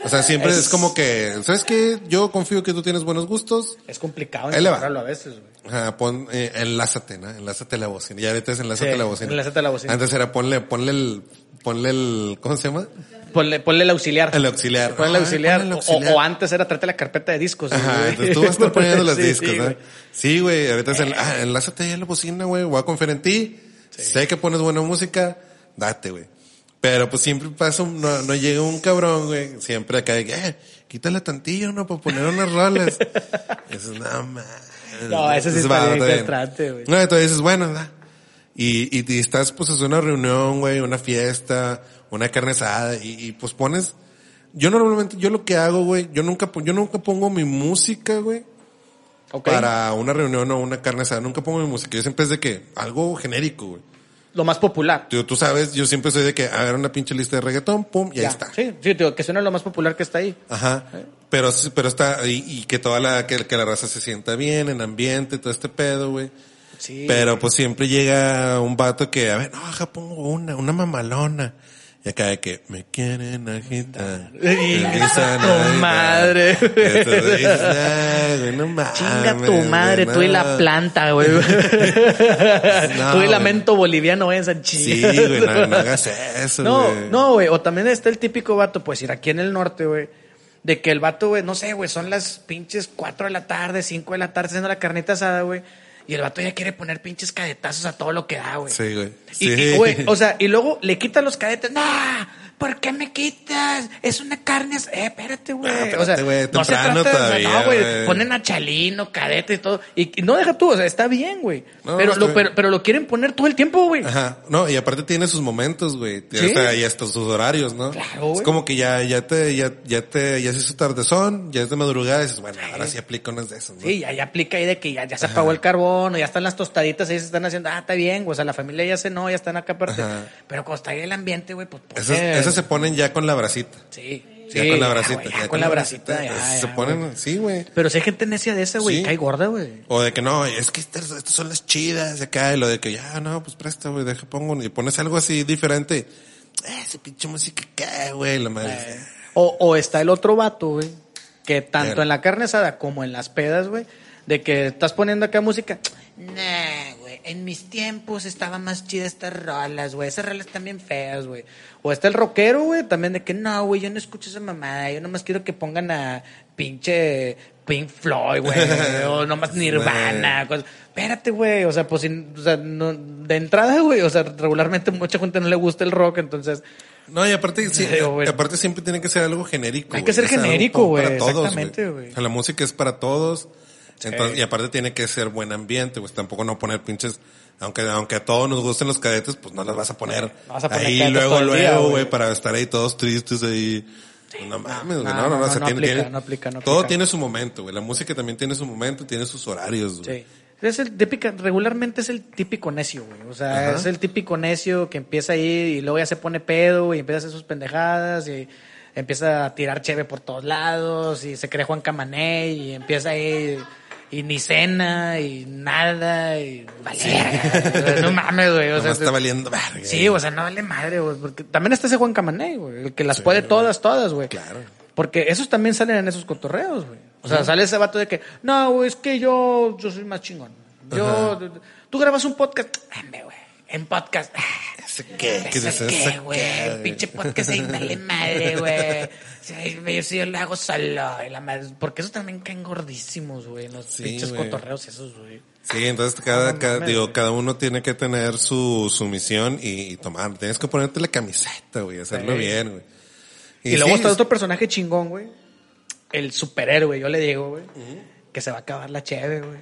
O sea, siempre es, Es- como que, ¿sabes qué? Yo confío que tú tienes buenos gustos. Es complicado encontrarlo a veces, güey. Ajá, pon, eh, enlázate, ¿no? Enlázate la bocina. Ya ahorita es enlázate Sí, la bocina. enlázate la bocina. Antes era ponle, ponle el, ponle el, ¿cómo se llama? Ponle, ponle el auxiliar. El auxiliar. Ponle el Ay, auxiliar. ponle el O- auxiliar. O, antes era trate la carpeta de discos. Ajá, güey. entonces tú vas a estar poniendo los Sí, discos, sí, ¿no? güey. Sí, güey, ahorita es el, ah, enlázate ahí a la bocina, güey, voy a confiar en ti. Sé que pones buena música, date, güey. Pero pues siempre pasa, un- no, no llega un cabrón, güey, siempre acá de que, eh, quítale tantillo, ¿no? Para poner unas rolas. Y dices, no, man. No, ese sí Entonces, está bien castrante, güey. No, entonces dices, bueno, da. Y, y, y estás, pues, en una reunión, güey, una fiesta, una carne asada, y, y, pues pones, yo normalmente, yo lo que hago, güey, yo nunca, yo nunca pongo mi música, güey, Ok. para una reunión o una carne asada, nunca pongo mi música, yo siempre es de que, algo genérico, güey. Lo más popular. Tú, tú sabes, yo siempre soy de que, a ver, una pinche lista de reggaetón, pum, y ahí está. Sí, sí, digo, que suena lo más popular que está ahí. Ajá. Pero, pero está, y, y que toda la, que, que la raza se sienta bien, en ambiente, todo este pedo, güey. Sí. Pero pues siempre llega un vato que, a ver, no, acá pongo una, una mamalona. Y acá de que me quieren agitar. Tu madre. Entonces dices, "Ay, güey, no mames, Chinga tu madre, tú y no". la planta, güey. No, tú y lamento boliviano, vayan a Sí, güey, no, no hagas eso, No, güey. no, güey. O también está el típico vato, pues ir aquí en el norte, güey. De que el vato, güey, no sé, güey, son las pinches 4 de la tarde, 5 de la tarde haciendo la carnita asada, güey. Y el vato ya quiere poner pinches cadetazos a todo lo que da, güey. Sí, güey. Y, Sí. y, güey, o sea, y luego le quita los cadetes. ¡No! ¿Por qué me quitas? Es una carne. Eh, espérate, güey. Ah, o sea, güey, no se trata de. No, güey. Ponen a Chalino, cadete y todo. Y, y no deja tú, o sea, está bien, güey. No, pero, lo, pero, pero lo quieren poner todo el tiempo, güey. Ajá, no, y aparte tiene sus momentos, güey. Sí. Y hasta sus horarios, ¿no? Claro, güey. Es como que ya, ya te, ya, ya te, ya se hizo tardezón, ya es de madrugada, y dices, bueno, ahora sí aplica unas de esas, ¿no? Sí, ya, ya aplica ahí de que ya, ya se apagó el carbón, o ya están las tostaditas, ahí se están haciendo, ah, está bien, güey, o sea, la familia ya cenó, ya están acá aparte. Ajá. Pero cuando está ahí el ambiente, güey, pues... Esas, esas se ponen ya con la bracita. Sí, Ya sí, con la ya, bracita. ya ya con la bracita, se ponen, güey. sí, güey. Pero si hay gente necia de esa, güey, Sí. cae gorda, güey. O de que no, es que estas, estas son las chidas de acá, y lo de que ya, no, pues presta, güey, deja, pongo, y pones algo así diferente. Eh, esa pinche música, ¿qué, güey? La madre. O, o está el otro vato, güey, que tanto en la carne asada como en las pedas, güey, de que estás poniendo acá música. Nah, en mis tiempos estaban más chidas estas rolas, güey, esas rolas están bien feas, güey. O está el rockero, güey, también de que no, güey, yo no escucho esa mamada, yo nomás quiero que pongan a pinche Pink Floyd, güey, o nomás Nirvana, cosas. Espérate, güey, o sea, pues, sin- o sea, no, de entrada, güey, o sea, regularmente mucha gente no le gusta el rock, entonces... No, y aparte, sí, Digo, aparte siempre tiene que ser algo genérico. Hay que ser genérico, güey, para todos, exactamente, güey. O sea, la música es para todos. Entonces, y aparte tiene que ser buen ambiente, pues tampoco no poner pinches, aunque, aunque a todos nos gusten los cadetes, pues no las vas a poner, vas a poner ahí luego, luego, güey. para estar ahí todos tristes ahí. no mames, no, no, no, no, aplica, no aplica, no todo tiene su momento, güey. La música también tiene su momento, tiene sus horarios, güey. Sí. Es el típico, regularmente es el típico necio, güey. O sea, Ajá. es el típico necio que empieza ahí y luego ya se pone pedo y empieza a hacer sus pendejadas y empieza a tirar cheve por todos lados y se cree Juan Camané y empieza ahí y ni cena y nada y vale, verga. no mames, güey. O Nomás sea, está valiendo verga. Sí, o sea, no vale madre, güey. Porque también está ese Juan Camané, güey. El que las puede todas, todas, güey. Claro. Porque esos también salen en esos cotorreos, güey. O sea, sale ese vato de que, no, güey, es que yo, yo soy más chingón. Yo, tú grabas un podcast, Hombre, güey, en podcast. ah, ¿Ese qué? ¿Qué es ¿Ese eso? qué, ¿Ese güey? Pinche podcast ahí, dale madre, güey. Sí, Yo sí, yo lo hago solo. y la madre- Porque esos también caen gordísimos, güey. Los Sí, pinches güey. cotorreos esos, güey. Sí, entonces cada, No cada- mames, digo, cada uno tiene que tener su, su misión y, y tomar. Tienes que ponerte la camiseta, güey, hacerlo Sí. bien, güey. Y, luego sí, está es- otro personaje chingón, güey. El superhéroe, yo le digo, güey. que se va a acabar la cheve, güey.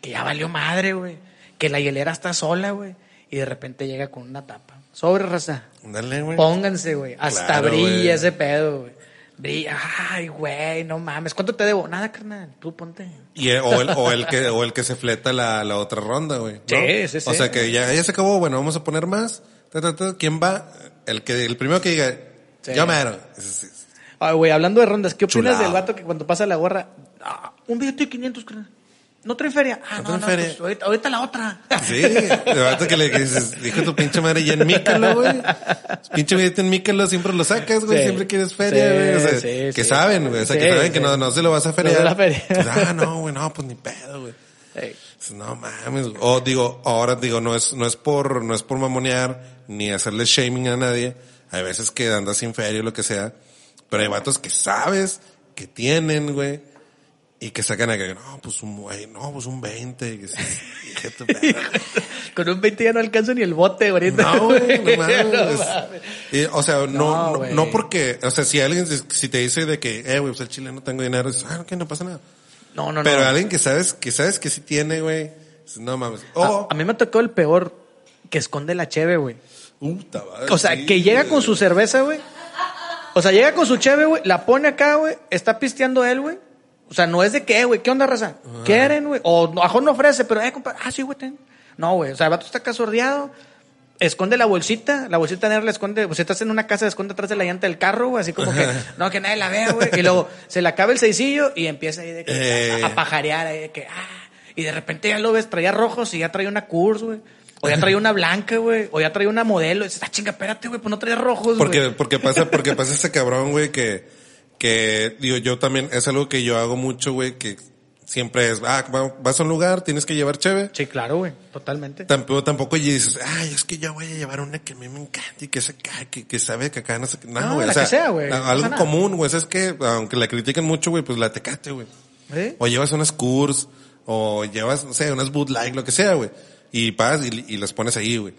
Que ya valió madre, güey. Que la hielera está sola, güey. Y de repente llega con una tapa. Sobre raza. Dale, güey. Pónganse, güey. Hasta Claro, brilla güey. ese pedo, güey. Brilla. Ay, güey, no mames. ¿Cuánto te debo? Nada, carnal. Tú ponte. Y, eh, o, el, o, el que, o el que se fleta la, la otra ronda, güey. ¿no? Sí, sí, sí. O sea que ya, ya se acabó, bueno, vamos a poner más. Ta, ta, ta. ¿Quién va? El que, el primero que diga, Sí. yo mero. Ay, güey, hablando de rondas, ¿qué opinas del vato que cuando pasa la gorra, ah, un billete de 500, carnal? ¿No trae feria? Ah, ¿No no, no, feria? pues ahorita, ahorita la otra. Sí, de que le dices, dijo tu pinche madre ya en Mícalo, güey. Pinche billete en Mícalo siempre lo sacas, güey. Sí. Siempre quieres feria, Sí, güey. O sea, sí, que saben, güey. O sea, que saben que no, no se lo vas a feriar. No se la feria. Pues, ah, no, güey, no, pues ni pedo, güey. Ey. Dices, No mames. O digo, ahora digo, no es, no es por, no es por mamonear, ni hacerle shaming a nadie. Hay veces que andas sin feria o lo que sea. Pero hay vatos que sabes que tienen, güey. Y que sacan a que, no, pues un güey, no, pues un 20. Que. Con un 20 ya no alcanzo ni el bote ahorita. No, güey, no mames. No mames. Y, o sea, no, No, no, porque, o sea, si alguien, si te dice de que, eh, güey, pues el chile no tengo dinero, dices, ah, ok, no pasa nada. No, no, Pero no. alguien que sabes, que sabes que sí tiene, güey, no mames. A, a mí me tocó el peor que esconde la cheve, güey. O sea, sí, que llega güey. con su cerveza, güey. O sea, llega con su cheve, güey, la pone acá, güey, está pisteando él, güey. O sea, no es de que, güey, ¿qué onda, raza? ¿Quieren, güey? O no, a lo mejor no ofrece, pero, eh, compa, ah, sí, güey, ten. No, güey, o sea, el vato está acá sordeado, esconde la bolsita, la bolsita negra la esconde, pues si estás en una casa, la esconde atrás de la llanta del carro, güey, así como que, no, que nadie la vea, güey. Y luego se le acaba el seisillo y empieza ahí de que, Eh. a, a pajarear ahí de que, ah, y de repente ya lo ves, traía rojos y ya traía una Curse, güey. O ya traía una blanca, güey. O ya traía una modelo. Y dices, ah, chinga, espérate, güey, pues no traía rojos, güey. Porque, porque pasa, porque pasa ese cabrón, güey, que, que, digo, yo también, es algo que yo hago mucho, güey, que siempre es, ah, va- vas a un lugar, tienes que llevar cheve. Sí, claro, güey, totalmente. Tampoco, tampoco y dices, ay, es que yo voy a llevar una que a mí me encanta y que se cae, que, que sabe que acá no sé qué. No, No, güey, la o sea, que sea, güey, no algo común, güey, es que, aunque la critiquen mucho, güey, pues la tecate, güey. ¿Eh? O llevas unas Kurs, o llevas, no sé, unas Light, lo que sea, güey. Y vas y, y las pones ahí, güey.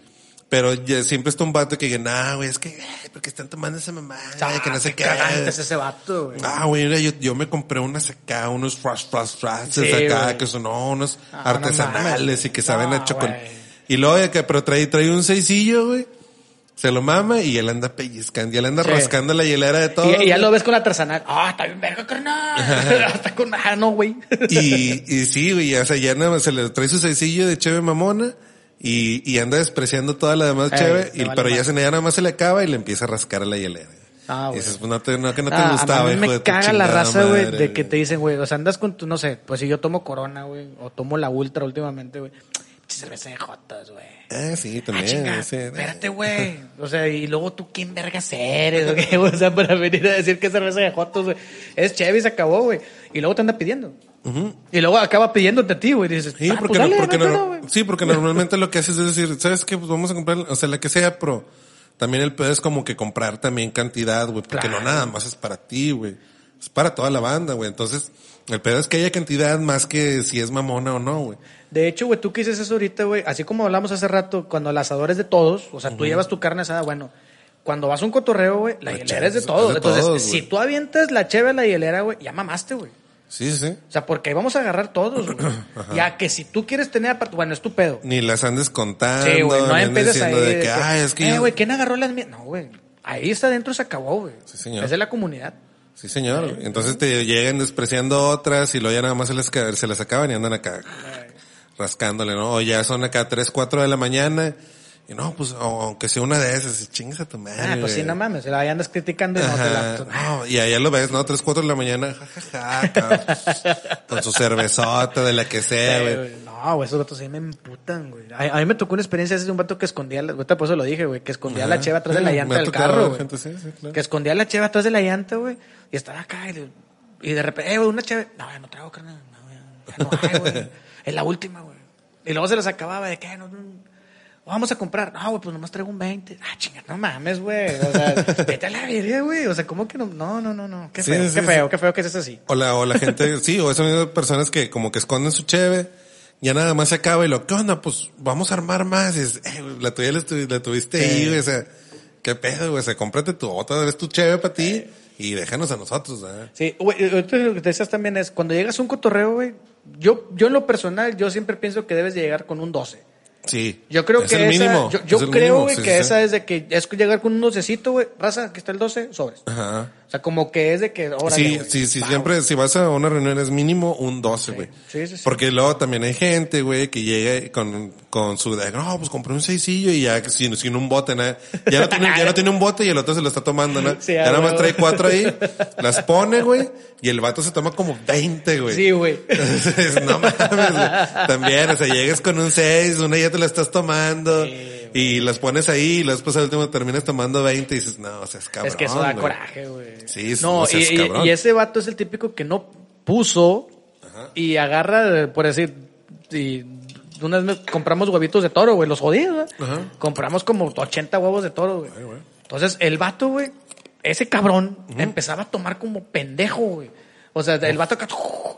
Pero ya siempre está un vato que dice, nah, güey, es que, porque están tomando esa mamá, que no sé qué. cagante es ese vato, güey. Ah, güey, mira, yo, yo me compré unas acá, unos frost, frost, frost, Sí, acá, güey. que son no, unos Ah, artesanales y que saben con... güey. Y luego, que, pero trae, trae un seisillo, güey. Se lo mama y él anda pellizcando, y él anda Sí. rascando la hielera de todo. Y, y ya lo ves con la artesanal. Ah, está bien verga, carnal. está con... Ah, no, güey. Y, y sí, güey, o sea, ya nada más se le trae su sencillo de cheve mamona y, y anda despreciando toda la demás le y, vale pero ya, madre. se, ya nada más se le acaba y le empieza a rascar a la hielera. Ah, y güey. dices, pues no, te, no que no te Ah, gustaba, a mí hijo me de tu caga la raza, güey, de que te dicen, güey, o sea, andas con tu, no sé, pues si yo tomo Corona, güey, o tomo la Ultra últimamente, güey. Cerveza de jotas, güey. Ah, sí, Ah, también. chinga, sí. espérate, güey. O sea, y luego tú, ¿quién vergas eres? ¿O, sea, para venir a decir que cerveza de jotos, güey. Es Chevy, se acabó, güey. Y luego te anda pidiendo. Y luego acaba pidiéndote a ti, güey. Y dices, Sí, ah, porque, pues dale, no, porque no no- pedo, sí, porque normalmente lo que haces es decir, ¿sabes qué? Pues vamos a comprar, o sea, la que sea, pero también el pedo es como que comprar también cantidad, güey, porque Claro. no nada más es para ti, güey. Es para toda la banda, güey. Entonces, el pedo es que haya cantidad más que si es mamona o no, güey. De hecho, güey, tú que dices eso ahorita, güey, así como hablamos hace rato, cuando el asador es de todos, o sea, tú llevas tu carne asada, bueno, cuando vas a un cotorreo, güey, la, La hielera es de es todos. de Entonces, todos, si tú avientas la cheve a la hielera, güey, ya mamaste, güey. Sí, sí, sí. O sea, porque ahí vamos a agarrar todos, güey. Ya que si tú quieres tener aparte, bueno, es tu pedo. Ni las andes contando. Sí, güey, no empieces ahí de que, ay, es que eh, yo- güey, ¿quién agarró las mías? No, güey. Ahí está adentro se acabó, güey. Sí, señor. Es de la comunidad. Sí, señor. Entonces te llegan despreciando otras y luego ya nada más se les, ca- se les acaban y andan acá rascándole, ¿no? O ya son acá 3, 4 de la mañana y no, pues, aunque sea una de esas, chingas a tu madre. Ah, pues sí, no mames. Ahí andas criticando y no te la... No, y allá lo ves, ¿no? Tres, cuatro de la mañana, jajaja, con su cervezota de la que sea, güey. No, güey, esos vatos sí me emputan, güey. A, a mí me tocó una experiencia de un vato que escondía, la, por eso lo dije, güey, que escondía la cheva atrás de la llanta del carro, güey. sí, sí, claro. Que escondía la cheva atrás de la llanta, güey, y estaba acá y, de- y de repente, eh, güey, una cheve. No, ya no traigo, carnal. No, ya, ya no hay, güey. Es la última, güey. Y luego se las acababa de que, no, no, vamos a comprar. No, güey, pues nomás traigo un 20. Ah, chinga, no mames, güey. O sea, vete a la verga, güey. O sea, ¿cómo que no? No, no, no, no. Qué feo, sí, qué sí. feo, qué feo que es así. O la, o la gente, sí, o esas mismas personas que como que esconden su cheve, ya nada más se acaba y lo, ¿qué onda? Pues vamos a armar más. Y es, eh, la tuya la, tuvi- la tuviste ahí, güey, o sea, qué pedo, güey, o sea, cómprate tu otra vez tu cheve para ti y déjanos a nosotros, ¿eh? Sí, güey, ahorita lo que te decías también es, cuando llegas a un cotorreo, güey, yo, yo en lo personal, yo siempre pienso que debes de llegar con un 12. Sí. Yo creo Es que el esa, mínimo, yo, yo es el creo, mínimo, sí, que sí, esa sí. es de que es llegar con un docecito, güey, raza, aquí está el 12, sobres. Ajá. O sea, como que es de que, órale, Sí, sí, sí, siempre, si vas a una reunión es mínimo un 12, güey. Sí, sí, sí. Porque luego también hay gente, güey, que llega con, con su, de, no, pues compré un seisillo y ya sin, sin un bote, ¿no? Ya no tiene, ya no tiene un bote y el otro se lo está tomando, ¿no? Sí, ya nada más trae cuatro ahí, las pone, güey, y el vato se toma como 20, güey. Sí, güey. Entonces, no mames, güey. También, o sea, llegas con un 6, una ya te la estás tomando. Y las pones ahí y después al último terminas tomando 20 y dices, no, o sea, es cabrón. es que eso da güey. coraje, güey. Sí, no, no seas y, y- cabrón. y ese vato es el típico que no puso y agarra, por decir, y una vez compramos huevitos de toro, güey, los jodidos. Ajá. Compramos como 80 huevos de toro, güey. Entonces, el vato, güey, ese cabrón empezaba a tomar como pendejo, güey. O sea, el vato acá,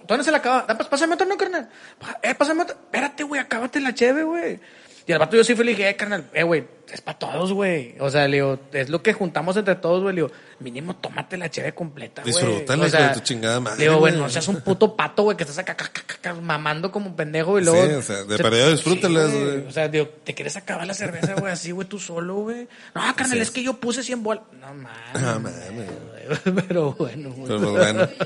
¿dónde se la acaba? Ah, pues, Pásame otro, no, carnal. Pa- Eh, pásame otro. Espérate, güey, acábate la cheve, güey. Y el vato yo sí fui y le dije, eh, carnal, eh, güey, es para todos, güey. O sea, le digo, es lo que juntamos entre todos, güey. Le digo, mínimo tómate la cheve completa, güey. Disfrútala, O hijo de tu chingada madre, Le digo, güey, no seas un puto pato, güey, que estás acá, acá, acá, acá, mamando como un pendejo y Sí, luego... o sea, de perdido disfrútalas, Sí, güey. O sea, digo, te quieres acabar la cerveza, güey, así, güey, tú solo, güey. No, carnal, es que yo puse 100 bolas. No mames. Ah, mames. güey. Pero bueno, güey. Pero bueno.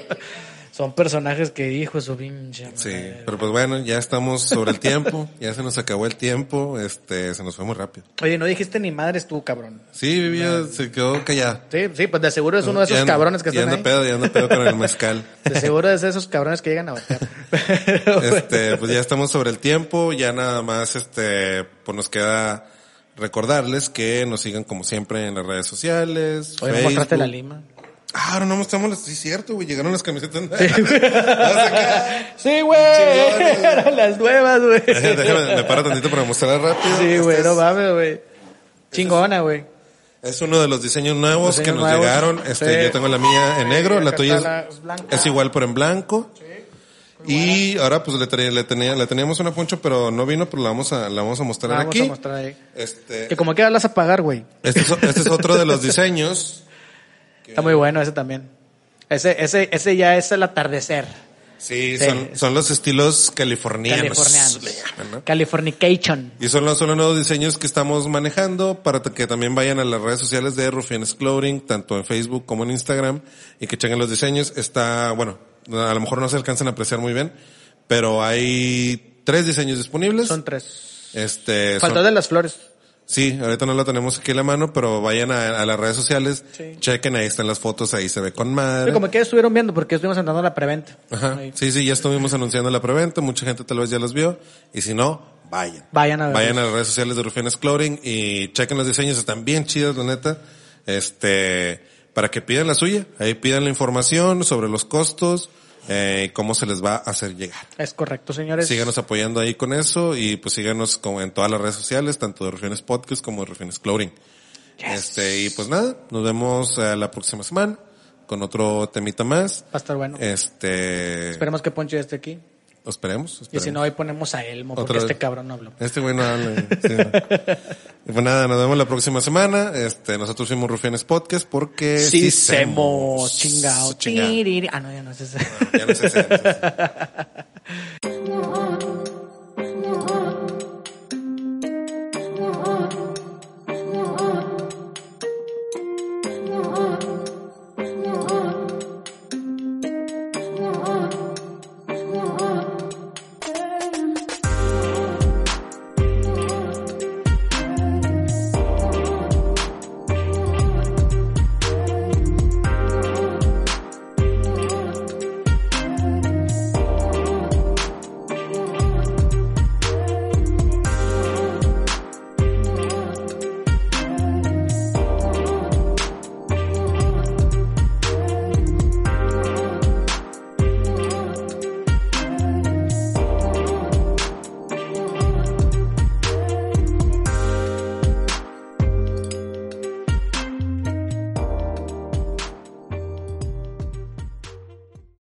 Son personajes que, hijo, su pinche. Sí, pero pues bueno, ya estamos sobre el tiempo, ya se nos acabó el tiempo, este, se nos fue muy rápido. Oye, no dijiste ni madres tú, cabrón. Sí, Vivía se quedó callada. Sí, sí, pues de seguro es uno de esos Ya anda- cabrones que Ya están anda ahí. pedo, ya anda pedo con el mezcal. De seguro es de esos cabrones que llegan a batear. Pero, Este, pues ya estamos sobre el tiempo, ya nada más, este, pues nos queda recordarles que nos sigan como siempre en las redes sociales. Oye, ¿no mostraste Facebook. la lima? Ah, ahora no mostramos las, sí, cierto, güey, llegaron las camisetas. Sí, güey. Chingones. Eran las nuevas, güey. Déjame, me paro tantito para mostrar rápido. Sí, Este güey, no es- mames, güey. Chingona, güey. Es uno de los diseños nuevos Diseños que nos nuevos. llegaron. Este, Sí. yo tengo la mía en negro, la Acá tuya es, la- igual pero en blanco. Y ahora pues le, traía- le tenía, le teníamos una poncho, pero no vino, pero la vamos a, la vamos a mostrar Vamos aquí. a mostrar ahí. Este, Que como quieras las a pagar, güey. este es, este es otro de los diseños. Está muy bueno ese también. Ese, ese, ese ya es el atardecer. Sí, Sí. son, son los estilos californianos. Californianos. le llaman, ¿no? Californication. Y son los, son los nuevos diseños que estamos manejando para que también vayan a las redes sociales de Rufianes Clothing, tanto en Facebook como en Instagram, y que chequen los diseños. Está, bueno, a lo mejor no se alcanzan a apreciar muy bien, pero hay tres diseños disponibles. Son tres. este, Faltó son- de las flores. Sí, ahorita no lo tenemos aquí en la mano, pero vayan a, a las redes sociales, Sí. chequen, ahí están las fotos, ahí se ve con Sí, madre. como que estuvieron viendo porque estuvimos entrando la preventa. Ajá. Ahí. Sí, sí, ya estuvimos anunciando la preventa, mucha gente tal vez ya los vio, y si no, vayan. Vayan a ver. Vayan a las redes sociales de Rufianes Clothing y chequen los diseños, están bien chidos, la neta. Este, para que pidan la suya, ahí pidan la información sobre los costos, eh, cómo se les va a hacer llegar. Es correcto, señores. Síganos apoyando ahí con eso y pues síganos como en todas las redes sociales, tanto de Rufianes Podcast como de Rufianes Clothing. Este, y pues nada, nos vemos eh, la próxima semana con otro temita más. Va a estar bueno. Este, Esperemos que Poncho ya esté aquí. Esperemos, Y esperemos. si no, hoy ponemos a Elmo, porque Otra este vez. cabrón no habló. Este güey no habla. sí, no. Y pues nada, nos vemos la próxima semana. Este, nosotros fuimos Rufianes Podcast porque Sí, semos. chingao. Chingao. Ah, no, ya no es ese. Ya no sé si-